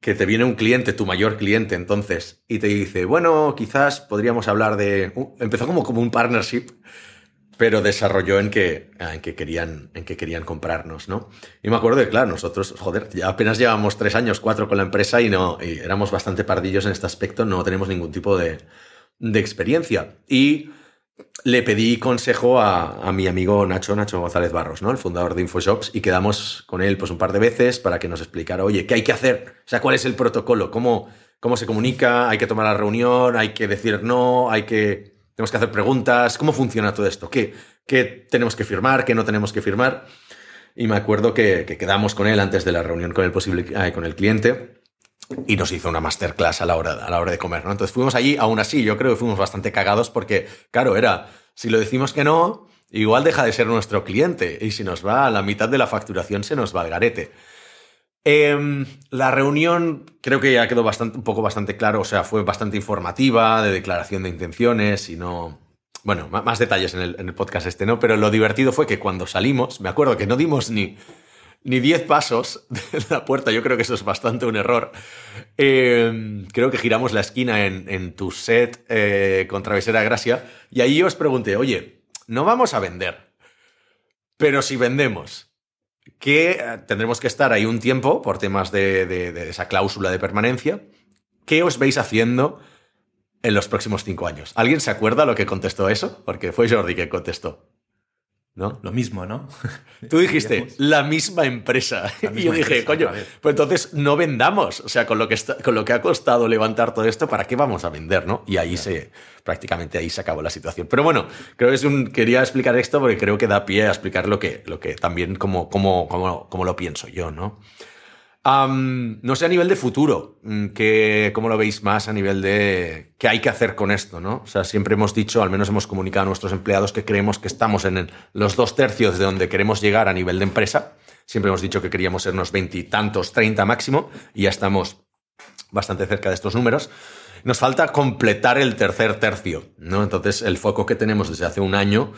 Speaker 1: que te viene un cliente, tu mayor cliente entonces, y te dice, bueno, quizás podríamos hablar de... empezó como, como un partnership, pero desarrolló en que, en que, querían, en que querían comprarnos, ¿no? Y me acuerdo de, claro, nosotros, joder, ya apenas llevamos tres años, cuatro con la empresa y, no, y éramos bastante pardillos en este aspecto, no tenemos ningún tipo de, de experiencia. Y le pedí consejo a, mi amigo Nacho, Nacho González Barros, ¿no? El fundador de InfoShops, y quedamos con él pues un par de veces para que nos explicara, oye, ¿qué hay que hacer? O sea, ¿cuál es el protocolo? ¿Cómo, cómo se comunica? ¿Hay que tomar la reunión? ¿Hay que decir no? ¿Hay que... Tenemos que hacer preguntas? ¿Cómo funciona todo esto? ¿Qué, qué tenemos que firmar? ¿Qué no tenemos que firmar? Y me acuerdo que, quedamos con él antes de la reunión con el, posible, con el cliente y nos hizo una masterclass a la hora, a la hora de comer, ¿no? Entonces fuimos allí, aún así, yo creo que fuimos bastante cagados porque, claro, era, si lo decimos que no, igual deja de ser nuestro cliente y si nos va a la mitad de la facturación se nos va al garete. Em, la reunión creo que ya quedó bastante, un poco bastante claro, o sea, fue bastante informativa, de declaración de intenciones y no... Bueno, más detalles en el, en el podcast este, ¿no? Pero lo divertido fue que cuando salimos, me acuerdo que no dimos ni ni 10 pasos de la puerta. Yo creo que eso es bastante un error. Eh, creo que giramos la esquina en, tu set eh, con Travesera Gracia y ahí os pregunté, oye, no vamos a vender, pero si vendemos, que tendremos que estar ahí un tiempo por temas de, de esa cláusula de permanencia. ¿Qué os veis haciendo en los próximos cinco años? ¿Alguien se acuerda lo que contestó eso? Porque fue Jordi que contestó. ¿No?
Speaker 2: Lo mismo, ¿no?
Speaker 1: Tú dijiste, la misma empresa. y yo dije, coño, pues entonces no vendamos. O sea, con lo, que con lo que ha costado levantar todo esto, ¿para qué vamos a vender, no? Y ahí se, prácticamente ahí se acabó la situación. Pero bueno, creo que es un, quería explicar esto porque creo que da pie a explicar lo que, lo que también como, como, como, como lo pienso yo, ¿no? No sé a nivel de futuro, mm, que, ¿cómo lo veis más a nivel de qué hay que hacer con esto? ¿no? O sea, siempre hemos dicho, al menos hemos comunicado a nuestros empleados que creemos que estamos en los dos tercios de donde queremos llegar a nivel de empresa. Siempre hemos dicho que queríamos ser unos veintitantos, treinta máximo, y ya estamos bastante cerca de estos números. Nos falta completar el tercer tercio, ¿no? Entonces, el foco que tenemos desde hace un año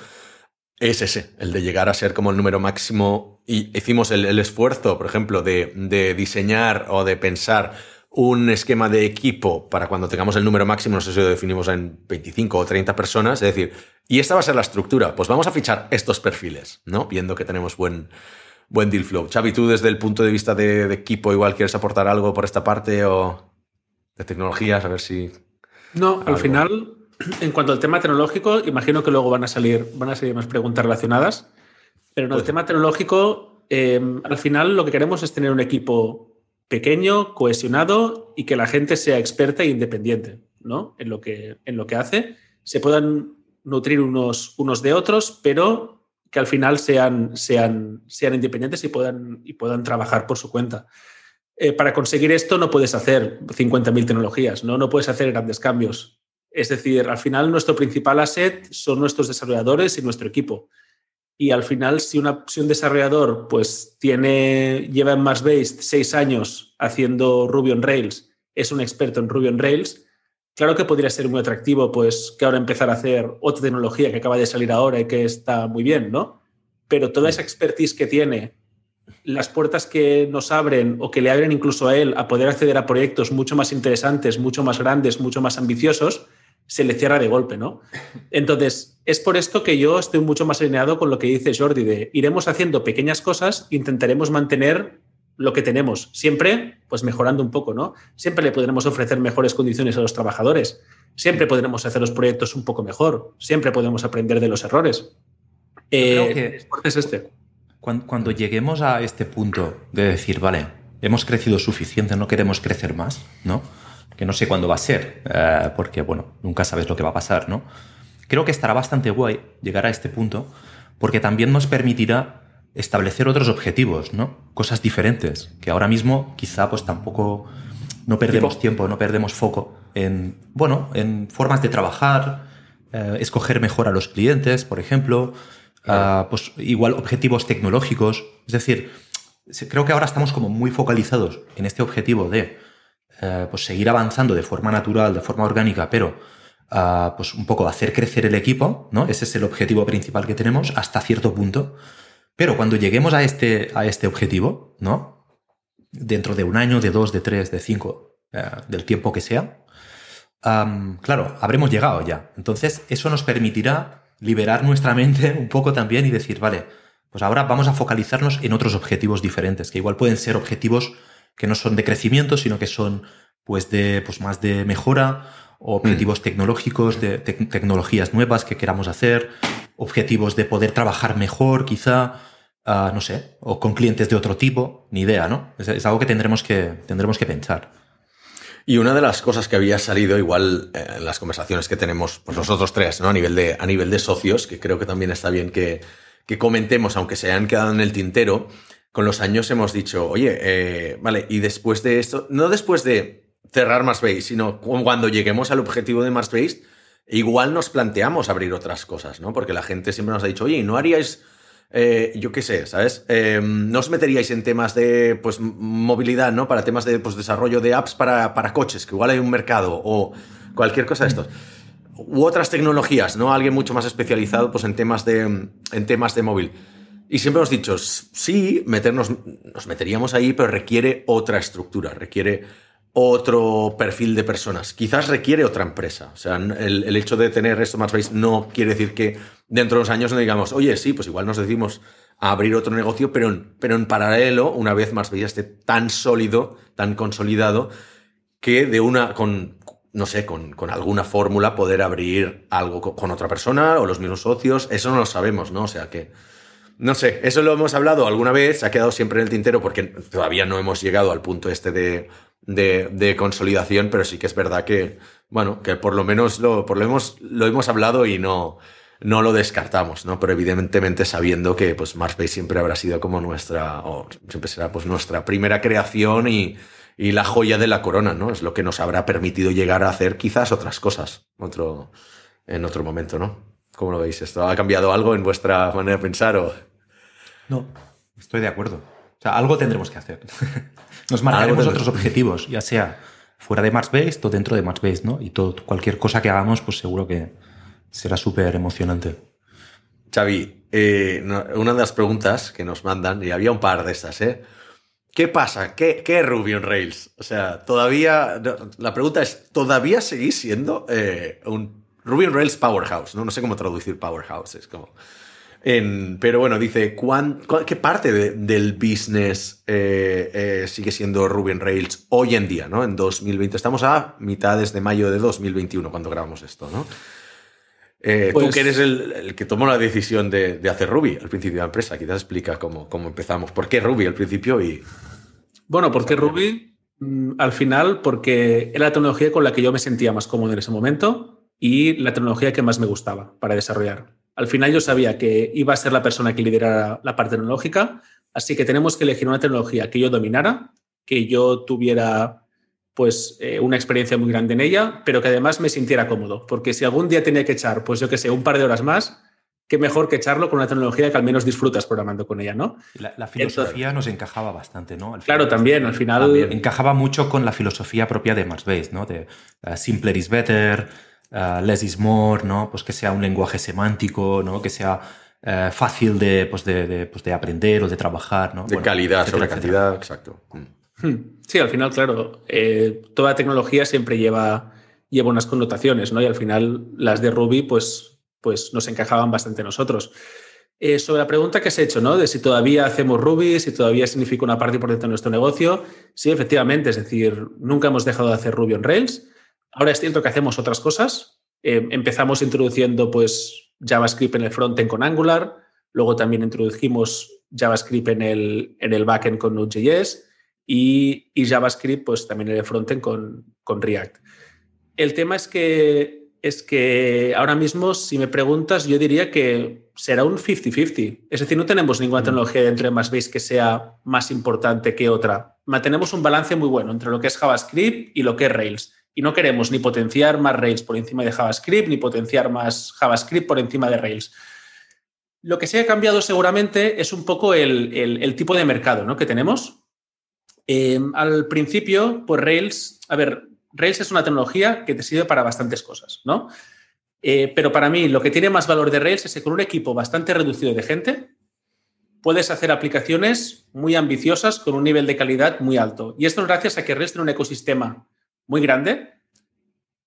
Speaker 1: es ese, el de llegar a ser como el número máximo. Y hicimos el, esfuerzo, por ejemplo, de, diseñar o de pensar un esquema de equipo para cuando tengamos el número máximo, no sé si lo definimos en 25 o 30 personas, es decir, y esta va a ser la estructura, pues vamos a fichar estos perfiles, ¿no? Viendo que tenemos buen, buen deal flow. Xavi, tú desde el punto de vista de, de equipo igual quieres aportar algo por esta parte o de tecnologías, a ver si...
Speaker 3: No, al final en cuanto al tema tecnológico, imagino que luego van a salir, van a salir más preguntas relacionadas, pero en el pues tema tecnológico, em, al final lo que queremos es tener un equipo pequeño, cohesionado y que la gente sea experta e independiente ¿no? en, lo que, en lo que hace. Se puedan nutrir unos, unos de otros, pero que al final sean, sean, sean independientes y puedan, y puedan trabajar por su cuenta. Eh, para conseguir esto no puedes hacer 50.000 tecnologías, ¿no? no puedes hacer grandes cambios. Es decir, al final nuestro principal asset son nuestros desarrolladores y nuestro equipo. Y al final, si, una, un desarrollador pues, tiene, lleva en Marsbase seis años haciendo Ruby on Rails, es un experto en Ruby on Rails, claro que podría ser muy atractivo pues, que ahora empezar a hacer otra tecnología que acaba de salir ahora y que está muy bien, ¿no? Pero toda esa expertise que tiene, las puertas que nos abren o que le abren incluso a él a poder acceder a proyectos mucho más interesantes, mucho más grandes, mucho más ambiciosos, se le cierra de golpe, ¿no? Entonces, es por esto que yo estoy mucho más alineado con lo que dice Jordi, de iremos haciendo pequeñas cosas, intentaremos mantener lo que tenemos, siempre pues mejorando un poco, ¿no? Siempre le podremos ofrecer mejores condiciones a los trabajadores, siempre podremos hacer los proyectos un poco mejor, siempre podemos aprender de los errores.
Speaker 2: creo que es este. Cuando, lleguemos a este punto de decir, vale, hemos crecido suficiente, no queremos crecer más, ¿no? Que no sé cuándo va a ser, eh, porque, bueno, nunca sabes lo que va a pasar, ¿no? Creo que estará bastante guay llegar a este punto, porque también nos permitirá establecer otros objetivos, ¿no? Cosas diferentes, que ahora mismo quizá pues tampoco no perdemos tiempo, no perdemos foco en, bueno, en formas de trabajar, eh, escoger mejor a los clientes, por ejemplo, ah, pues igual objetivos tecnológicos. Es decir, creo que ahora estamos como muy focalizados en este objetivo de eh, pues seguir avanzando de forma natural, de forma orgánica, pero ah, pues un poco hacer crecer el equipo, ¿no? Ese es el objetivo principal que tenemos hasta cierto punto. Pero cuando lleguemos a este, a este objetivo, ¿no? Dentro de un año, de dos, de tres, de cinco, eh, del tiempo que sea, claro, habremos llegado ya. Entonces, eso nos permitirá liberar nuestra mente un poco también y decir, vale, pues ahora vamos a focalizarnos en otros objetivos diferentes, que igual pueden ser objetivos que no son de crecimiento, sino que son pues de pues más de mejora, o objetivos mm. tecnológicos, de tecnologías nuevas que queramos hacer, objetivos de poder trabajar mejor, quizá, ah, no sé, o con clientes de otro tipo, ni idea, ¿no? Es, algo que tendremos que, tendremos que pensar.
Speaker 1: Y una de las cosas que había salido igual eh, en las conversaciones que tenemos pues nosotros tres, ¿no? A nivel de, a nivel de socios, que creo que también está bien que, que comentemos, aunque se hayan quedado en el tintero, con los años hemos dicho, oye, eh, vale, y después de esto, no después de cerrar Marsbase, sino cuando lleguemos al objetivo de Marsbase, igual nos planteamos abrir otras cosas, ¿no? Porque la gente siempre nos ha dicho, oye, ¿no haríais, eh, yo qué sé, ¿sabes? Em, ¿No os meteríais en temas de pues, movilidad, ¿no? Para temas de pues, desarrollo de apps para, para coches, que igual hay un mercado o cualquier cosa de estos. U otras tecnologías, ¿no? Alguien mucho más especializado pues, en, temas de, en temas de móvil. Y siempre hemos dicho, sí, meternos, nos meteríamos ahí, pero requiere otra estructura, requiere otro perfil de personas. Quizás requiere otra empresa. O sea, el, hecho de tener esto más veis no quiere decir que dentro de unos años no digamos, oye, sí, pues igual nos decimos abrir otro negocio, pero en, pero en paralelo, una vez más veis esté tan sólido, tan consolidado, que de una, con, no sé, con, con alguna fórmula poder abrir algo con, otra persona o los mismos socios. Eso no lo sabemos, ¿no? O sea que. No sé, eso lo hemos hablado alguna vez, ha quedado siempre en el tintero porque todavía no hemos llegado al punto este de, de, consolidación, pero sí que es verdad que, bueno, que por lo menos lo, por lo, hemos, lo hemos hablado y no, no lo descartamos, ¿no? Pero evidentemente sabiendo que pues Marsbase siempre habrá sido como nuestra, o siempre será pues nuestra primera creación y, y, la joya de la corona, ¿no? Es lo que nos habrá permitido llegar a hacer quizás otras cosas otro, en otro momento, ¿no? ¿Cómo lo veis? ¿Esto ha cambiado algo en vuestra manera de pensar o...?
Speaker 2: No, estoy de acuerdo. O sea, algo tendremos que hacer. Nos marcaremos otros objetivos, ya sea fuera de Marsbase o dentro de Marsbase, ¿no? Y todo, cualquier cosa que hagamos, pues seguro que será súper emocionante.
Speaker 1: Xavi, eh, una de las preguntas que nos mandan, y había un par de estas, ¿eh? ¿Qué pasa? ¿Qué, qué es Ruby on Rails? O sea, todavía, la pregunta es, ¿todavía seguís siendo eh, un Ruby on Rails Powerhouse? ¿no? no sé cómo traducir Powerhouse, es como pero bueno, dice, ¿qué parte del business eh, eh, sigue siendo Ruby on Rails hoy en día, ¿no? En 2020. Estamos a mitades de mayo de 2021 cuando grabamos esto, ¿no? Eh, tú pues que eres el, que tomó la decisión de, hacer Ruby al principio de la empresa, quizás explica cómo, cómo empezamos. ¿Por qué Ruby al principio? y
Speaker 3: Bueno, ¿por qué Ruby? Mm, al final, porque era la tecnología con la que yo me sentía más cómodo en ese momento y la tecnología que más me gustaba para desarrollar. Al final yo sabía que iba a ser la persona que liderara la parte tecnológica, así que tenemos que elegir una tecnología que yo dominara, que yo tuviera pues eh, una experiencia muy grande en ella, pero que además me sintiera cómodo, porque si algún día tenía que echar, pues yo que sé, un par de horas más, qué mejor que echarlo con una tecnología que al menos disfrutas programando con ella, ¿no?
Speaker 2: La, filosofía nos encajaba bastante, ¿no?
Speaker 3: claro, también, al final...
Speaker 2: Encajaba mucho con la filosofía propia de Marsbase, ¿no? De uh, simpler is better, uh, less is more, ¿no? Pues que sea un lenguaje semántico, ¿no? Que sea eh, fácil de, pues de, pues de, aprender o de trabajar, ¿no?
Speaker 1: De calidad sobre cantidad, exacto.
Speaker 3: Hmm. Sí, al final, claro, eh, toda tecnología siempre lleva lleva unas connotaciones, ¿no? Y al final las de Ruby, pues, pues nos encajaban bastante nosotros. Eh, sobre la pregunta que has hecho, ¿no? De si todavía hacemos Ruby, si todavía significa una parte importante de nuestro negocio. Sí, efectivamente, es decir, nunca hemos dejado de hacer Ruby on Rails. Ahora es cierto que hacemos otras cosas. Eh, empezamos introduciendo pues JavaScript en el frontend con Angular, luego también introdujimos JavaScript en el, en el backend con Node.js y, y, JavaScript pues también en el frontend con, con React. El tema es que es que ahora mismo, si me preguntas, yo diría que será un 50-50. Es decir, no tenemos ninguna mm. tecnología dentro de MassBase que sea más importante que otra. Mantenemos un balance muy bueno entre lo que es JavaScript y lo que es Rails. Y no queremos ni potenciar más Rails por encima de JavaScript, ni potenciar más JavaScript por encima de Rails. Lo que se ha cambiado seguramente es un poco el, tipo de mercado ¿no? que tenemos. Eh, al principio, pues Rails, a ver, Rails es una tecnología que te sirve para bastantes cosas, ¿no? Eh, pero para mí lo que tiene más valor de Rails es que con un equipo bastante reducido de gente puedes hacer aplicaciones muy ambiciosas con un nivel de calidad muy alto. Y esto es gracias a que Rails tiene un ecosistema muy grande,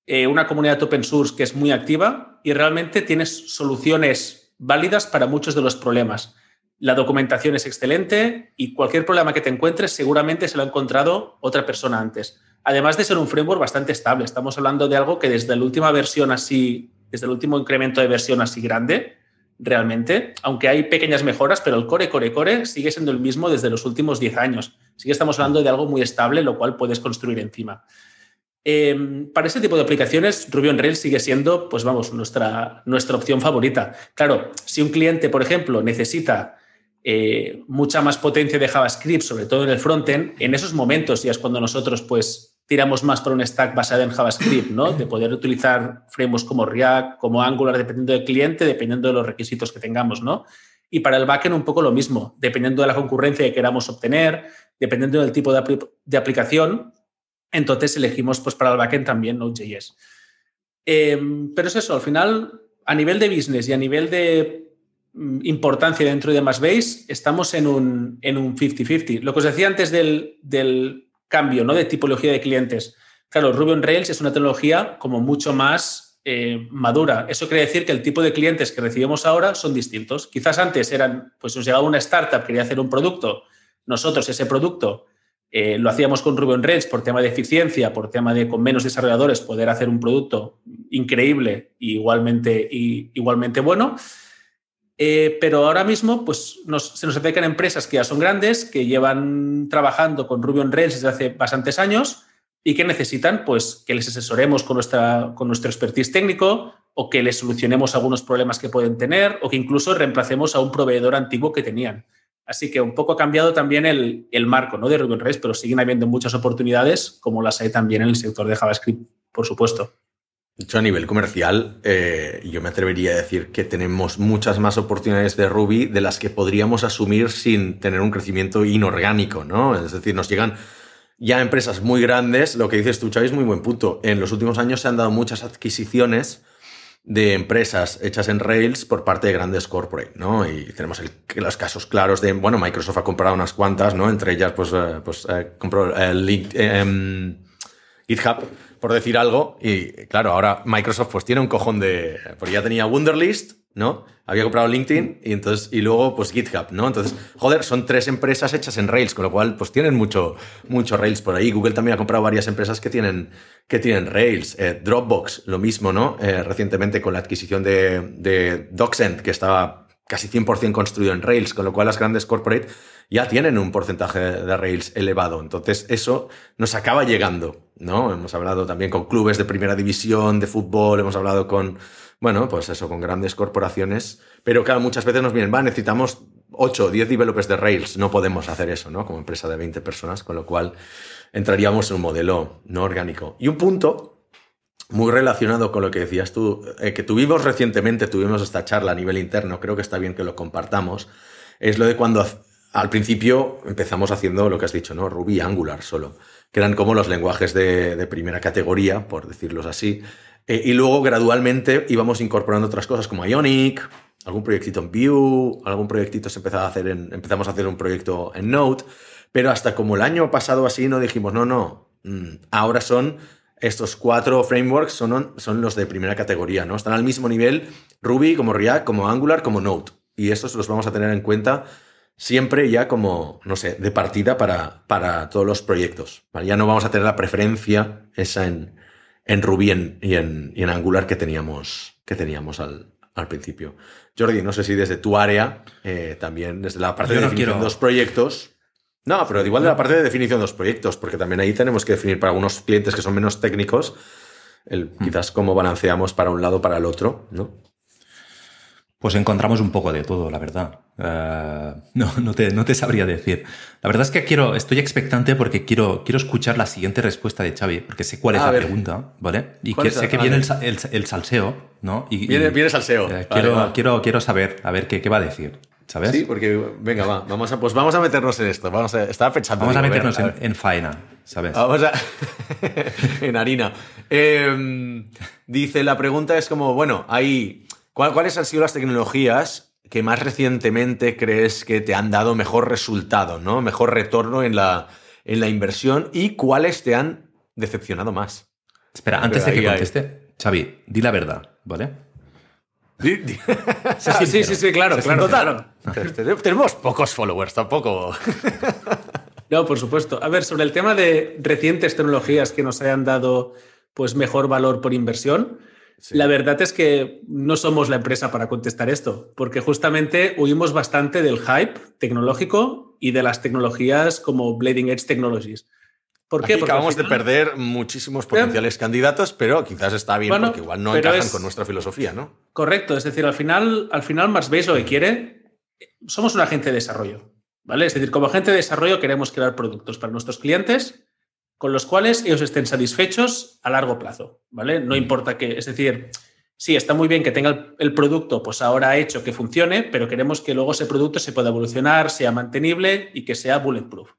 Speaker 3: eh, una comunidad open source que es muy activa y realmente tienes soluciones válidas para muchos de los problemas. La documentación es excelente y cualquier problema que te encuentres seguramente se lo ha encontrado otra persona antes además de ser un framework bastante estable. Estamos hablando de algo que desde la última versión así, desde el último incremento de versión así grande, realmente, aunque hay pequeñas mejoras, pero el core, core, core sigue siendo el mismo desde los últimos 10 años. Así que estamos hablando de algo muy estable, lo cual puedes construir encima. Em, para este tipo de aplicaciones, Ruby on Rails sigue siendo, pues vamos, nuestra, nuestra opción favorita. Claro, si un cliente, por ejemplo, necesita eh, mucha más potencia de JavaScript, sobre todo en el frontend, en esos momentos ya es cuando nosotros pues tiramos más por un stack basado en JavaScript, ¿no? De poder utilizar frameworks como React, como Angular, dependiendo del cliente, dependiendo de los requisitos que tengamos, ¿no? Y para el backend un poco lo mismo, dependiendo de la concurrencia que queramos obtener, dependiendo del tipo de, aplicación, entonces elegimos pues para el backend también Node.js. Em, pero es eso, al final, a nivel de business y a nivel de mm, importancia dentro de MassBase, estamos en un 50-50. Lo que os decía antes del, del cambio ¿no? de tipología de clientes. Claro, Ruby on Rails es una tecnología como mucho más eh, madura. Eso quiere decir que el tipo de clientes que recibimos ahora son distintos. Quizás antes eran, pues nos llegaba una startup, quería hacer un producto, nosotros ese producto eh, lo hacíamos con Ruby on Rails por tema de eficiencia, por tema de con menos desarrolladores poder hacer un producto increíble e igualmente, igualmente bueno. Eh, pero ahora mismo pues, se nos acercan empresas que ya son grandes, que llevan trabajando con Ruby on Rails desde hace bastantes años y que necesitan pues, que les asesoremos con, nuestra, con nuestro expertise técnico o que les solucionemos algunos problemas que pueden tener o que incluso reemplacemos a un proveedor antiguo que tenían. Así que un poco ha cambiado también el, el marco ¿no? de Ruby on Rails, pero siguen habiendo muchas oportunidades como las hay también en el sector de JavaScript, por supuesto.
Speaker 1: De hecho, a nivel comercial, eh, yo me atrevería a decir que tenemos muchas más oportunidades de Ruby de las que podríamos asumir sin tener un crecimiento inorgánico, ¿no? Es decir, nos llegan ya empresas muy grandes. Lo que dices tú, Xavi, es muy buen punto. En los últimos años se han dado muchas adquisiciones de empresas hechas en Rails por parte de grandes corporate, ¿no? Y tenemos los casos claros de, bueno, Microsoft ha comprado unas cuantas, ¿no? Entre ellas, pues, eh, pues eh, compró el em, GitHub por decir algo. Y claro, ahora Microsoft pues tiene un cojón de... Porque ya tenía Wunderlist, ¿no? Había comprado LinkedIn y entonces y luego pues GitHub, ¿no? Entonces, joder, son tres empresas hechas en Rails, con lo cual pues tienen mucho, mucho Rails por ahí. Google también ha comprado varias empresas que tienen, que tienen Rails. Eh, Dropbox, lo mismo, ¿no? Eh, recientemente con la adquisición de, de DocSend, que estaba casi 100% construido en Rails, con lo cual las grandes corporate ya tienen un porcentaje de Rails elevado. Entonces, eso nos acaba llegando, ¿no? Hemos hablado también con clubes de primera división de fútbol, hemos hablado con, bueno, pues eso, con grandes corporaciones, pero claro, muchas veces nos vienen, va, necesitamos 8 o 10 developers de Rails, no podemos hacer eso, ¿no? Como empresa de 20 personas, con lo cual entraríamos en un modelo no orgánico. Y un punto muy relacionado con lo que decías tú, eh, que tuvimos recientemente, tuvimos esta charla a nivel interno, creo que está bien que lo compartamos, es lo de cuando al principio empezamos haciendo lo que has dicho, ¿no? Ruby Angular solo, que eran como los lenguajes de, primera categoría, por decirlos así, eh, y luego gradualmente íbamos incorporando otras cosas como Ionic, algún proyectito en Vue, algún proyectito empezaba a hacer empezamos a hacer un proyecto en Node, pero hasta como el año pasado así no dijimos, no, no, mm, ahora son estos cuatro frameworks son, son los de primera categoría, ¿no? Están al mismo nivel Ruby, como React, como Angular, como Node. Y estos los vamos a tener en cuenta siempre ya como, no sé, de partida para, para todos los proyectos. Ya no vamos a tener la preferencia esa en, en Ruby y, en, y en Angular que teníamos, que teníamos al, al principio. Jordi, no sé si desde tu área, eh, también desde la parte de definición de los proyectos. No, pero igual de la parte de definición de los proyectos, porque también ahí tenemos que definir para algunos clientes que son menos técnicos, el, hmm. quizás cómo balanceamos para un lado o para el otro, ¿no?
Speaker 2: Pues encontramos un poco de todo, la verdad. Eh, no, no te, no te, sabría decir. La verdad es que quiero, estoy expectante porque quiero, quiero escuchar la siguiente respuesta de Xavi, porque sé cuál es la pregunta, ¿vale? Y que, sé que viene el, el, salseo, ¿no?
Speaker 1: Y, viene, viene salseo.
Speaker 2: Eh, quiero, quiero, quiero saber, a ver qué, qué va a decir. ¿Sabes?
Speaker 1: Sí, porque venga, va, vamos a, pues vamos a meternos en esto. Vamos a, estaba pensando.
Speaker 2: Vamos a meternos en, faena, ¿sabes?
Speaker 1: Vamos a. en harina. Em, dice: la pregunta es como, bueno, hay ¿Cuáles han sido las tecnologías que más recientemente crees que te han dado mejor resultado, ¿no? mejor retorno en la, en la inversión y cuáles te han decepcionado más?
Speaker 2: Espera, antes de que conteste, Xavi, di la verdad, ¿vale?
Speaker 3: sí, sí, sí, claro, claro,
Speaker 1: Tenemos pocos followers, tampoco.
Speaker 3: no, por supuesto. A ver, sobre el tema de recientes tecnologías que nos hayan dado pues mejor valor por inversión, la verdad es que no somos la empresa para contestar esto, porque justamente huimos bastante del hype tecnológico y de las tecnologías como Bleeding Edge Technologies.
Speaker 1: ¿Por qué? porque acabamos de perder muchísimos potenciales candidatos, pero quizás está bien porque igual no encajan con nuestra filosofía, ¿no?
Speaker 3: Correcto, es decir, al final, al final Marsbase lo que quiere, somos un agente de desarrollo, ¿vale? Es decir, como agente de desarrollo queremos crear productos para nuestros clientes con los cuales ellos estén satisfechos a largo plazo, ¿vale? No importa que, es decir, sí, está muy bien que tenga el, producto, pues ahora hecho que funcione, pero queremos que luego ese producto se pueda evolucionar, sea mantenible y que sea bulletproof.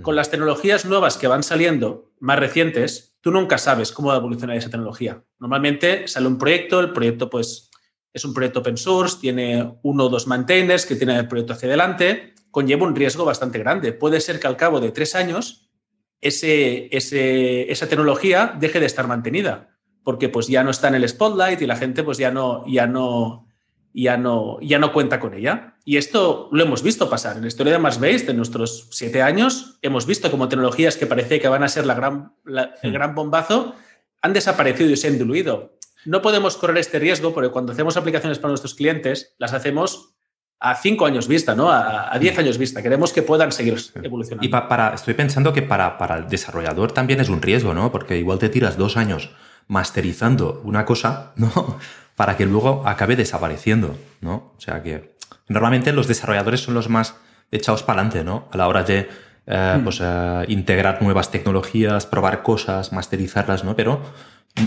Speaker 3: Con las tecnologías nuevas que van saliendo, más recientes, tú nunca sabes cómo va a evolucionar esa tecnología. Normalmente sale un proyecto, el proyecto pues es un proyecto open source, tiene uno o dos maintainers que tienen el proyecto hacia adelante, conlleva un riesgo bastante grande. Puede ser que al cabo de tres años ese, esa tecnología deje de estar mantenida, porque pues ya no está en el spotlight y la gente pues ya no, ya no, ya no, ya no cuenta con ella. Y esto lo hemos visto pasar. En la historia de Marsbase, de nuestros siete años, hemos visto como tecnologías que parecía que van a ser la gran, el gran bombazo han desaparecido y se han diluido. No podemos correr este riesgo porque cuando hacemos aplicaciones para nuestros clientes, las hacemos a cinco años vista, ¿no? A, diez años vista. Queremos que puedan seguir evolucionando.
Speaker 2: Y para, estoy pensando que para, para, el desarrollador también es un riesgo, ¿no? Porque igual te tiras dos años masterizando una cosa, ¿no? Para que luego acabe desapareciendo, ¿no? O sea que normalmente los desarrolladores son los más echados para adelante, ¿no? A la hora de eh, hmm. pues, eh, integrar nuevas tecnologías, probar cosas, masterizarlas, ¿no? Pero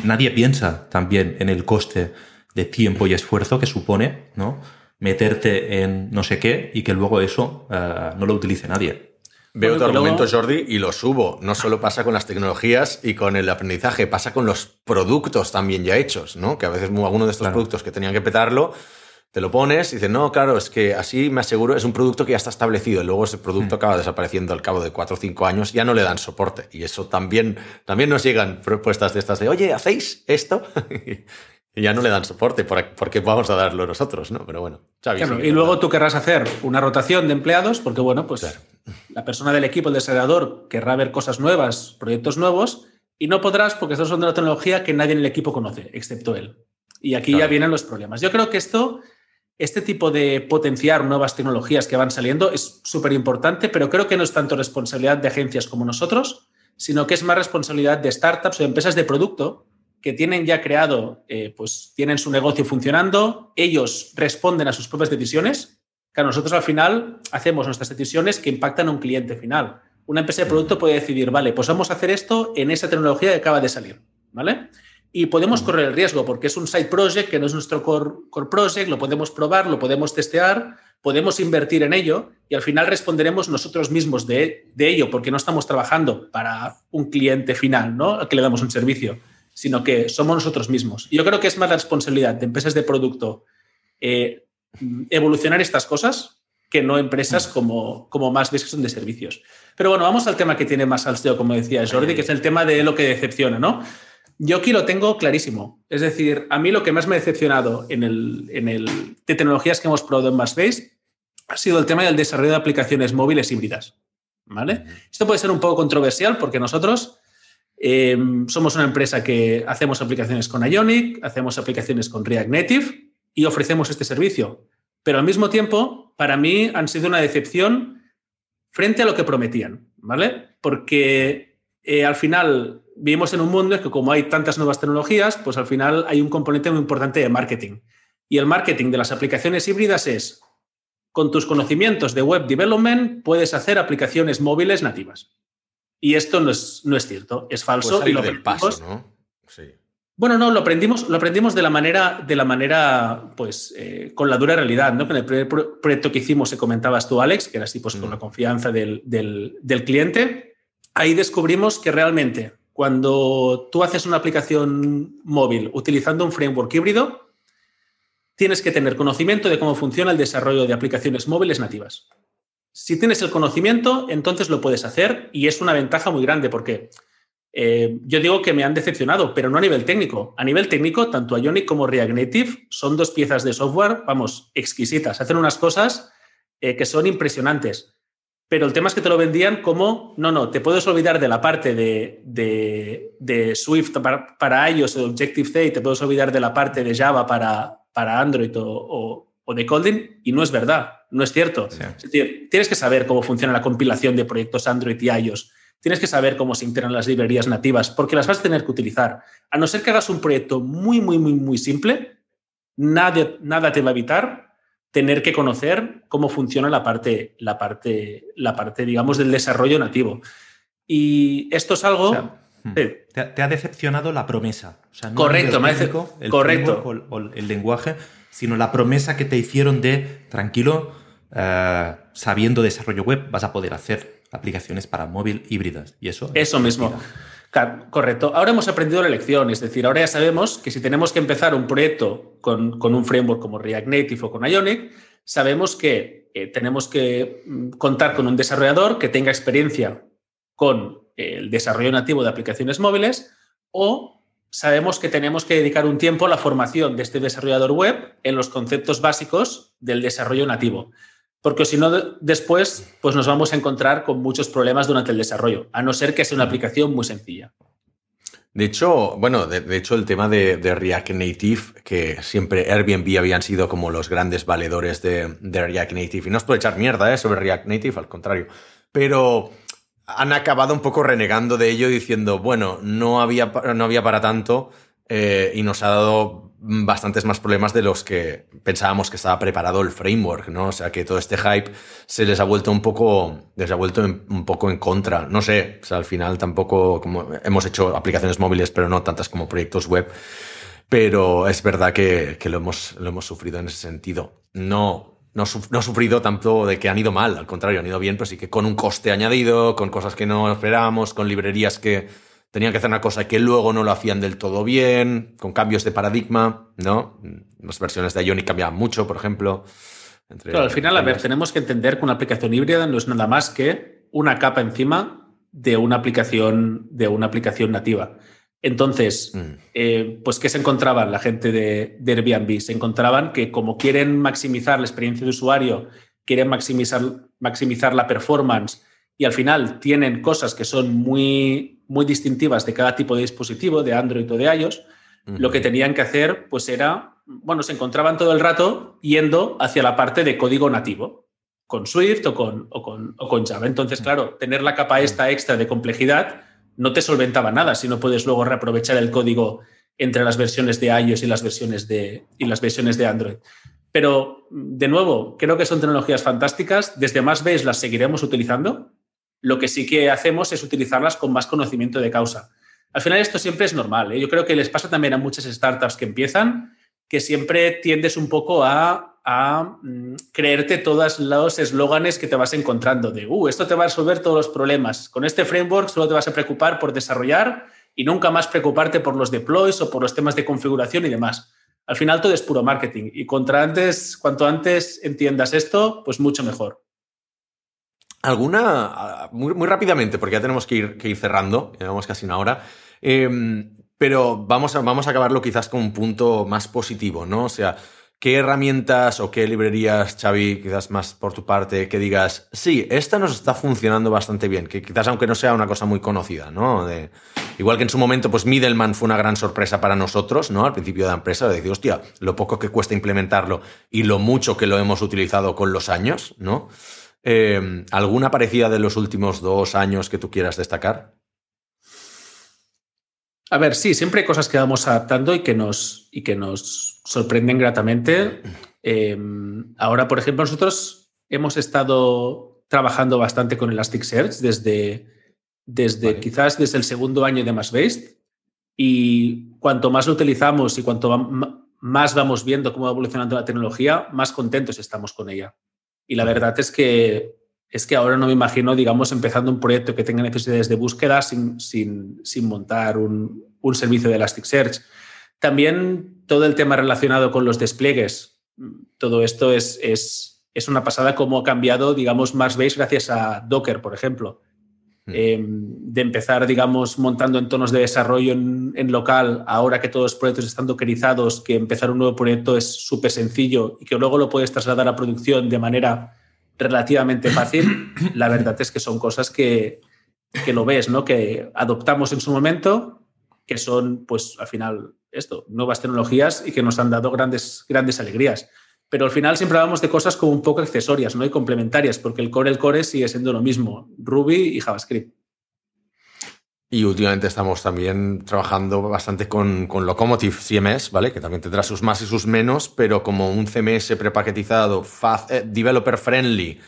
Speaker 2: nadie piensa también en el coste de tiempo y esfuerzo que supone, ¿no? Meterte en no sé qué y que luego eso eh, no lo utilice nadie.
Speaker 1: Veo tu argumento, Jordi, y lo subo. No solo pasa con las tecnologías y con el aprendizaje, pasa con los productos también ya hechos, ¿no? Que a veces alguno de estos productos que tenían que petarlo, te lo pones y dices, no, claro, es que así me aseguro, es un producto que ya está establecido y luego ese producto hmm. acaba desapareciendo al cabo de cuatro o cinco años, ya no le dan soporte. Y eso también, también nos llegan propuestas de estas de, oye, ¿hacéis esto? y ya no le dan soporte porque vamos a darlo nosotros, ¿no? Pero bueno,
Speaker 3: y luego tú querrás hacer una rotación de empleados porque, bueno, pues la persona del equipo, el desarrollador, querrá ver cosas nuevas, proyectos nuevos y no podrás porque estos son de una tecnología que nadie en el equipo conoce, excepto él. Y aquí ya vienen los problemas. Yo creo que esto, este tipo de potenciar nuevas tecnologías que van saliendo es súper importante, pero creo que no es tanto responsabilidad de agencias como nosotros, sino que es más responsabilidad de startups o empresas de producto que tienen ya creado, eh, pues tienen su negocio funcionando, ellos responden a sus propias decisiones, que nosotros al final hacemos nuestras decisiones que impactan a un cliente final. Una empresa de producto puede decidir, vale, pues vamos a hacer esto en esa tecnología que acaba de salir, ¿vale? Y podemos correr el riesgo porque es un side project que no es nuestro core, core project, lo podemos probar, lo podemos testear, podemos invertir en ello y al final responderemos nosotros mismos de, de ello porque no estamos trabajando para un cliente final, ¿no? Al que le damos un servicio sino que somos nosotros mismos. Yo creo que es más la responsabilidad de empresas de producto eh, evolucionar estas cosas que no empresas como, como más ves que son de servicios. Pero bueno, vamos al tema que tiene más salseo, como decía Jordi, que es el tema de lo que decepciona, ¿no? Yo aquí lo tengo clarísimo. Es decir, a mí lo que más me ha decepcionado en el, en el de tecnologías que hemos probado en MassBase ha sido el tema del desarrollo de aplicaciones móviles híbridas. ¿Vale? Esto puede ser un poco controversial porque nosotros eh, somos una empresa que hacemos aplicaciones con Ionic, hacemos aplicaciones con React Native y ofrecemos este servicio. Pero al mismo tiempo, para mí han sido una decepción frente a lo que prometían, ¿vale? Porque eh, al final vivimos en un mundo en que como hay tantas nuevas tecnologías, pues al final hay un componente muy importante de marketing. Y el marketing de las aplicaciones híbridas es, con tus conocimientos de web development, puedes hacer aplicaciones móviles nativas. Y esto no es, no es cierto, es falso.
Speaker 1: Pues
Speaker 3: y lo
Speaker 1: del paso, ¿no? Sí.
Speaker 3: Bueno, no, lo aprendimos, lo aprendimos de la manera, de la manera pues, eh, con la dura realidad, ¿no? En el primer proyecto que hicimos, se comentabas tú, Alex, que era así, pues, con la confianza del, del, del cliente, ahí descubrimos que realmente cuando tú haces una aplicación móvil utilizando un framework híbrido, tienes que tener conocimiento de cómo funciona el desarrollo de aplicaciones móviles nativas. Si tienes el conocimiento, entonces lo puedes hacer y es una ventaja muy grande porque eh, yo digo que me han decepcionado, pero no a nivel técnico. A nivel técnico, tanto Ionic como React Native son dos piezas de software, vamos, exquisitas. Hacen unas cosas eh, que son impresionantes. Pero el tema es que te lo vendían como, no, no, te puedes olvidar de la parte de, de, Swift para, iOS o Objective-C, te puedes olvidar de la parte de Java para, para Android o, o, de Kotlin, y no es verdad, no es cierto. tienes que saber cómo funciona la compilación de proyectos Android y iOS. Tienes que saber cómo se integran las librerías nativas, porque las vas a tener que utilizar. A no ser que hagas un proyecto muy, muy, muy, muy simple, nada, nada te va a evitar tener que conocer cómo funciona la parte, la parte, la parte, digamos, del desarrollo nativo. Y esto es algo...
Speaker 2: Hmm. te, ha decepcionado la promesa.
Speaker 3: correcto,
Speaker 2: me
Speaker 3: el correcto.
Speaker 2: O, el lenguaje, sino la promesa que te hicieron de, tranquilo, eh, sabiendo desarrollo web, vas a poder hacer aplicaciones para móvil híbridas. Y eso.
Speaker 3: Eso mismo. Correcto. Ahora hemos aprendido la lección, es decir, ahora ya sabemos que si tenemos que empezar un proyecto con, un framework como React Native o con Ionic, sabemos que eh, tenemos que mm, contar con un desarrollador que tenga experiencia con el desarrollo nativo de aplicaciones móviles o sabemos que tenemos que dedicar un tiempo a la formación de este desarrollador web en los conceptos básicos del desarrollo nativo porque si no, después pues nos vamos a encontrar con muchos problemas durante el desarrollo, a no ser que sea una aplicación muy sencilla.
Speaker 1: De hecho, bueno, de, hecho el tema de, React Native, que siempre Airbnb habían sido como los grandes valedores de, React Native, y no es por echar mierda ¿eh? sobre React Native, al contrario, pero han acabado un poco renegando de ello diciendo, bueno, no había, no había para tanto eh, y nos ha dado bastantes más problemas de los que pensábamos que estaba preparado el framework, ¿no? O sea que todo este hype se les ha vuelto un poco, les ha vuelto un poco en contra. No sé, al final tampoco, hemos hecho aplicaciones móviles, pero no tantas como proyectos web. Pero es verdad que, lo, hemos, lo hemos sufrido en ese sentido. No, no, no, sufrido tanto de que han ido mal, al contrario, han ido bien, pero sí que con un coste añadido, con cosas que no esperábamos, con librerías que tenían que hacer una cosa que luego no lo hacían del todo bien, con cambios de paradigma, ¿no? Las versiones de Ionic cambiaban mucho, por ejemplo.
Speaker 3: Entre al final, a ver, tenemos que entender que una aplicación híbrida no es nada más que una capa encima de una aplicación, de una aplicación nativa. Entonces, mm. eh, pues, ¿qué se encontraban la gente de, de, Airbnb? Se encontraban que como quieren maximizar la experiencia de usuario, quieren maximizar, maximizar la performance y al final tienen cosas que son muy muy distintivas de cada tipo de dispositivo, de Android o de iOS, lo que tenían que hacer pues era, bueno, se encontraban todo el rato yendo hacia la parte de código nativo, con Swift o con, o con, o con Java. Entonces, claro, tener la capa esta extra de complejidad no te solventaba nada si no puedes luego reaprovechar el código entre las versiones de iOS y las versiones de, y las versiones de Android. Pero, de nuevo, creo que son tecnologías fantásticas. Desde más veis las seguiremos utilizando lo que sí que hacemos es utilizarlas con más conocimiento de causa. Al final esto siempre es normal. ¿eh? Yo creo que les pasa también a muchas startups que empiezan, que siempre tiendes un poco a, mm, creerte todos los eslóganes que te vas encontrando de, uh, esto te va a resolver todos los problemas. Con este framework solo te vas a preocupar por desarrollar y nunca más preocuparte por los deploys o por los temas de configuración y demás. al final todo es puro marketing y cuanto antes entiendas esto, pues mucho mejor.
Speaker 1: ¿Alguna, muy, muy rápidamente, porque ya tenemos que ir, que ir cerrando, llevamos casi una hora, em, pero vamos a, vamos a acabarlo quizás con un punto más positivo, ¿no? O sea, ¿qué herramientas o qué librerías, Xavi, quizás más por tu parte, que digas, sí, esta nos está funcionando bastante bien, que quizás aunque no sea una cosa muy conocida, ¿no? De, igual que en su momento, pues Middleman fue una gran sorpresa para nosotros, ¿no? Al principio de la empresa, de decir, hostia, lo poco que cuesta implementarlo y lo mucho que lo hemos utilizado con los años, ¿no? Eh, ¿Alguna parecida de los últimos dos años que tú quieras destacar?
Speaker 3: A ver, sí, siempre hay cosas que vamos adaptando y que nos, y que nos sorprenden gratamente. Eh, ahora, por ejemplo, nosotros hemos estado trabajando bastante con Elasticsearch desde, desde vale. quizás desde el segundo año de MassBased y cuanto más lo utilizamos y cuanto más vamos viendo cómo va evolucionando la tecnología, más contentos estamos con ella. Y la verdad es que, es que ahora no me imagino, digamos, empezando un proyecto que tenga necesidades de búsqueda sin, sin, sin montar un, un, servicio de Elasticsearch. También todo el tema relacionado con los despliegues. Todo esto es, es, es una pasada cómo ha cambiado, digamos, Marsbase gracias a Docker, por ejemplo. Mm. Eh, de empezar, digamos, montando entornos de desarrollo en, en, local, ahora que todos los proyectos están dockerizados, que empezar un nuevo proyecto es súper sencillo y que luego lo puedes trasladar a producción de manera relativamente fácil, la verdad es que son cosas que, que lo ves, ¿no? Que adoptamos en su momento, que son, pues, al final, esto, nuevas tecnologías y que nos han dado grandes, grandes alegrías. Pero al final siempre hablamos de cosas como un poco accesorias ¿no? y complementarias, porque el core, el core sigue siendo lo mismo, Ruby y JavaScript.
Speaker 1: Y últimamente estamos también trabajando bastante con, con, Locomotive CMS, ¿vale? Que también tendrá sus más y sus menos, pero como un CMS prepaquetizado, eh, developer friendly,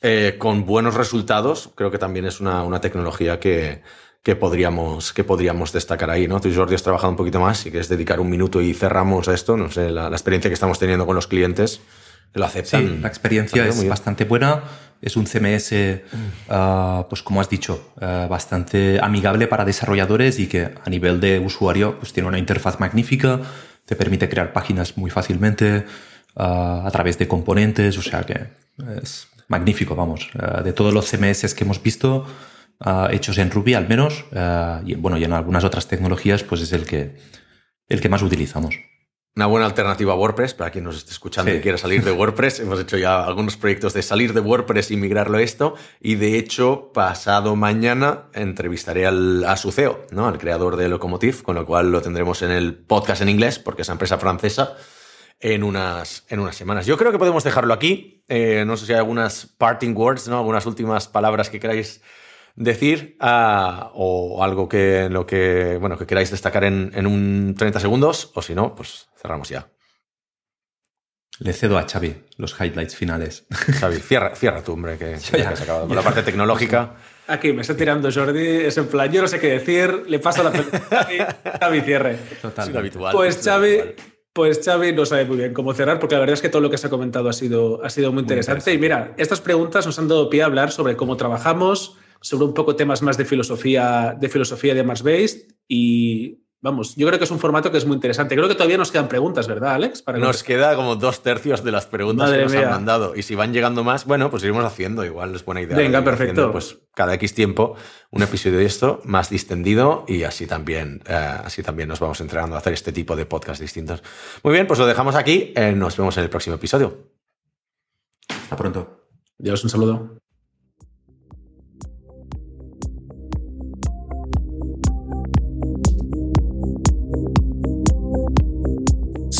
Speaker 1: eh, con buenos resultados, creo que también es una, una tecnología que, que podríamos, que podríamos destacar ahí, ¿no? Tú, Jordi, has trabajado un poquito más, si quieres dedicar un minuto y cerramos a esto, no sé, la, la experiencia que estamos teniendo con los clientes, lo aceptan.
Speaker 2: Sí, la experiencia es bastante buena, es un CMS, uh, pues como has dicho, uh, bastante amigable para desarrolladores y que a nivel de usuario pues tiene una interfaz magnífica, te permite crear páginas muy fácilmente uh, a través de componentes, o sea que es magnífico, vamos. de todos los CMS que hemos visto, uh, hechos en Ruby al menos, uh, y bueno, y en algunas otras tecnologías, pues es el que, el que más utilizamos.
Speaker 1: Una buena alternativa a WordPress, para quien nos esté escuchando sí. y quiera salir de WordPress. Hemos hecho ya algunos proyectos de salir de WordPress y migrarlo a esto. Y de hecho, pasado mañana entrevistaré al, a su CEO, ¿no? al creador de Locomotive, con lo cual lo tendremos en el podcast en inglés, porque es una empresa francesa, en unas, en unas semanas. Yo creo que podemos dejarlo aquí. Eh, no sé si hay algunas parting words, ¿no? algunas últimas palabras que queráis decir uh, o algo que lo que bueno que queráis destacar en, en un 30 segundos o si no pues cerramos ya.
Speaker 2: Le cedo a Xavi los highlights finales.
Speaker 1: Xavi cierra, cierra tú hombre que, que has acabado con la parte tecnológica.
Speaker 3: Aquí me está tirando Jordi es en plan yo no sé qué decir le paso la Xavi cierre.
Speaker 1: Total, habitual,
Speaker 3: pues Xavi habitual. Pues Xavi no sabe muy bien cómo cerrar, porque la verdad es que todo lo que se ha comentado ha sido, ha sido muy interesante. muy interesante. Y mira, estas preguntas nos han dado pie a hablar sobre cómo trabajamos, sobre un poco temas más de filosofía de filosofía de Mars Based y vamos, yo creo que es un formato que es muy interesante. Creo que todavía nos quedan preguntas, ¿verdad, Alex?
Speaker 1: Para nos que... queda como dos tercios de las preguntas Madre que nos mía. han mandado. Y si van llegando más, bueno, pues iremos haciendo. Igual es buena idea.
Speaker 3: Venga, perfecto.
Speaker 1: Haciendo, pues cada X tiempo un episodio de esto más distendido y así también, eh, así también nos vamos entrenando a hacer este tipo de podcast distintos. Muy bien, pues lo dejamos aquí. Eh, nos vemos en el próximo episodio.
Speaker 2: Hasta pronto.
Speaker 3: Dios, un saludo.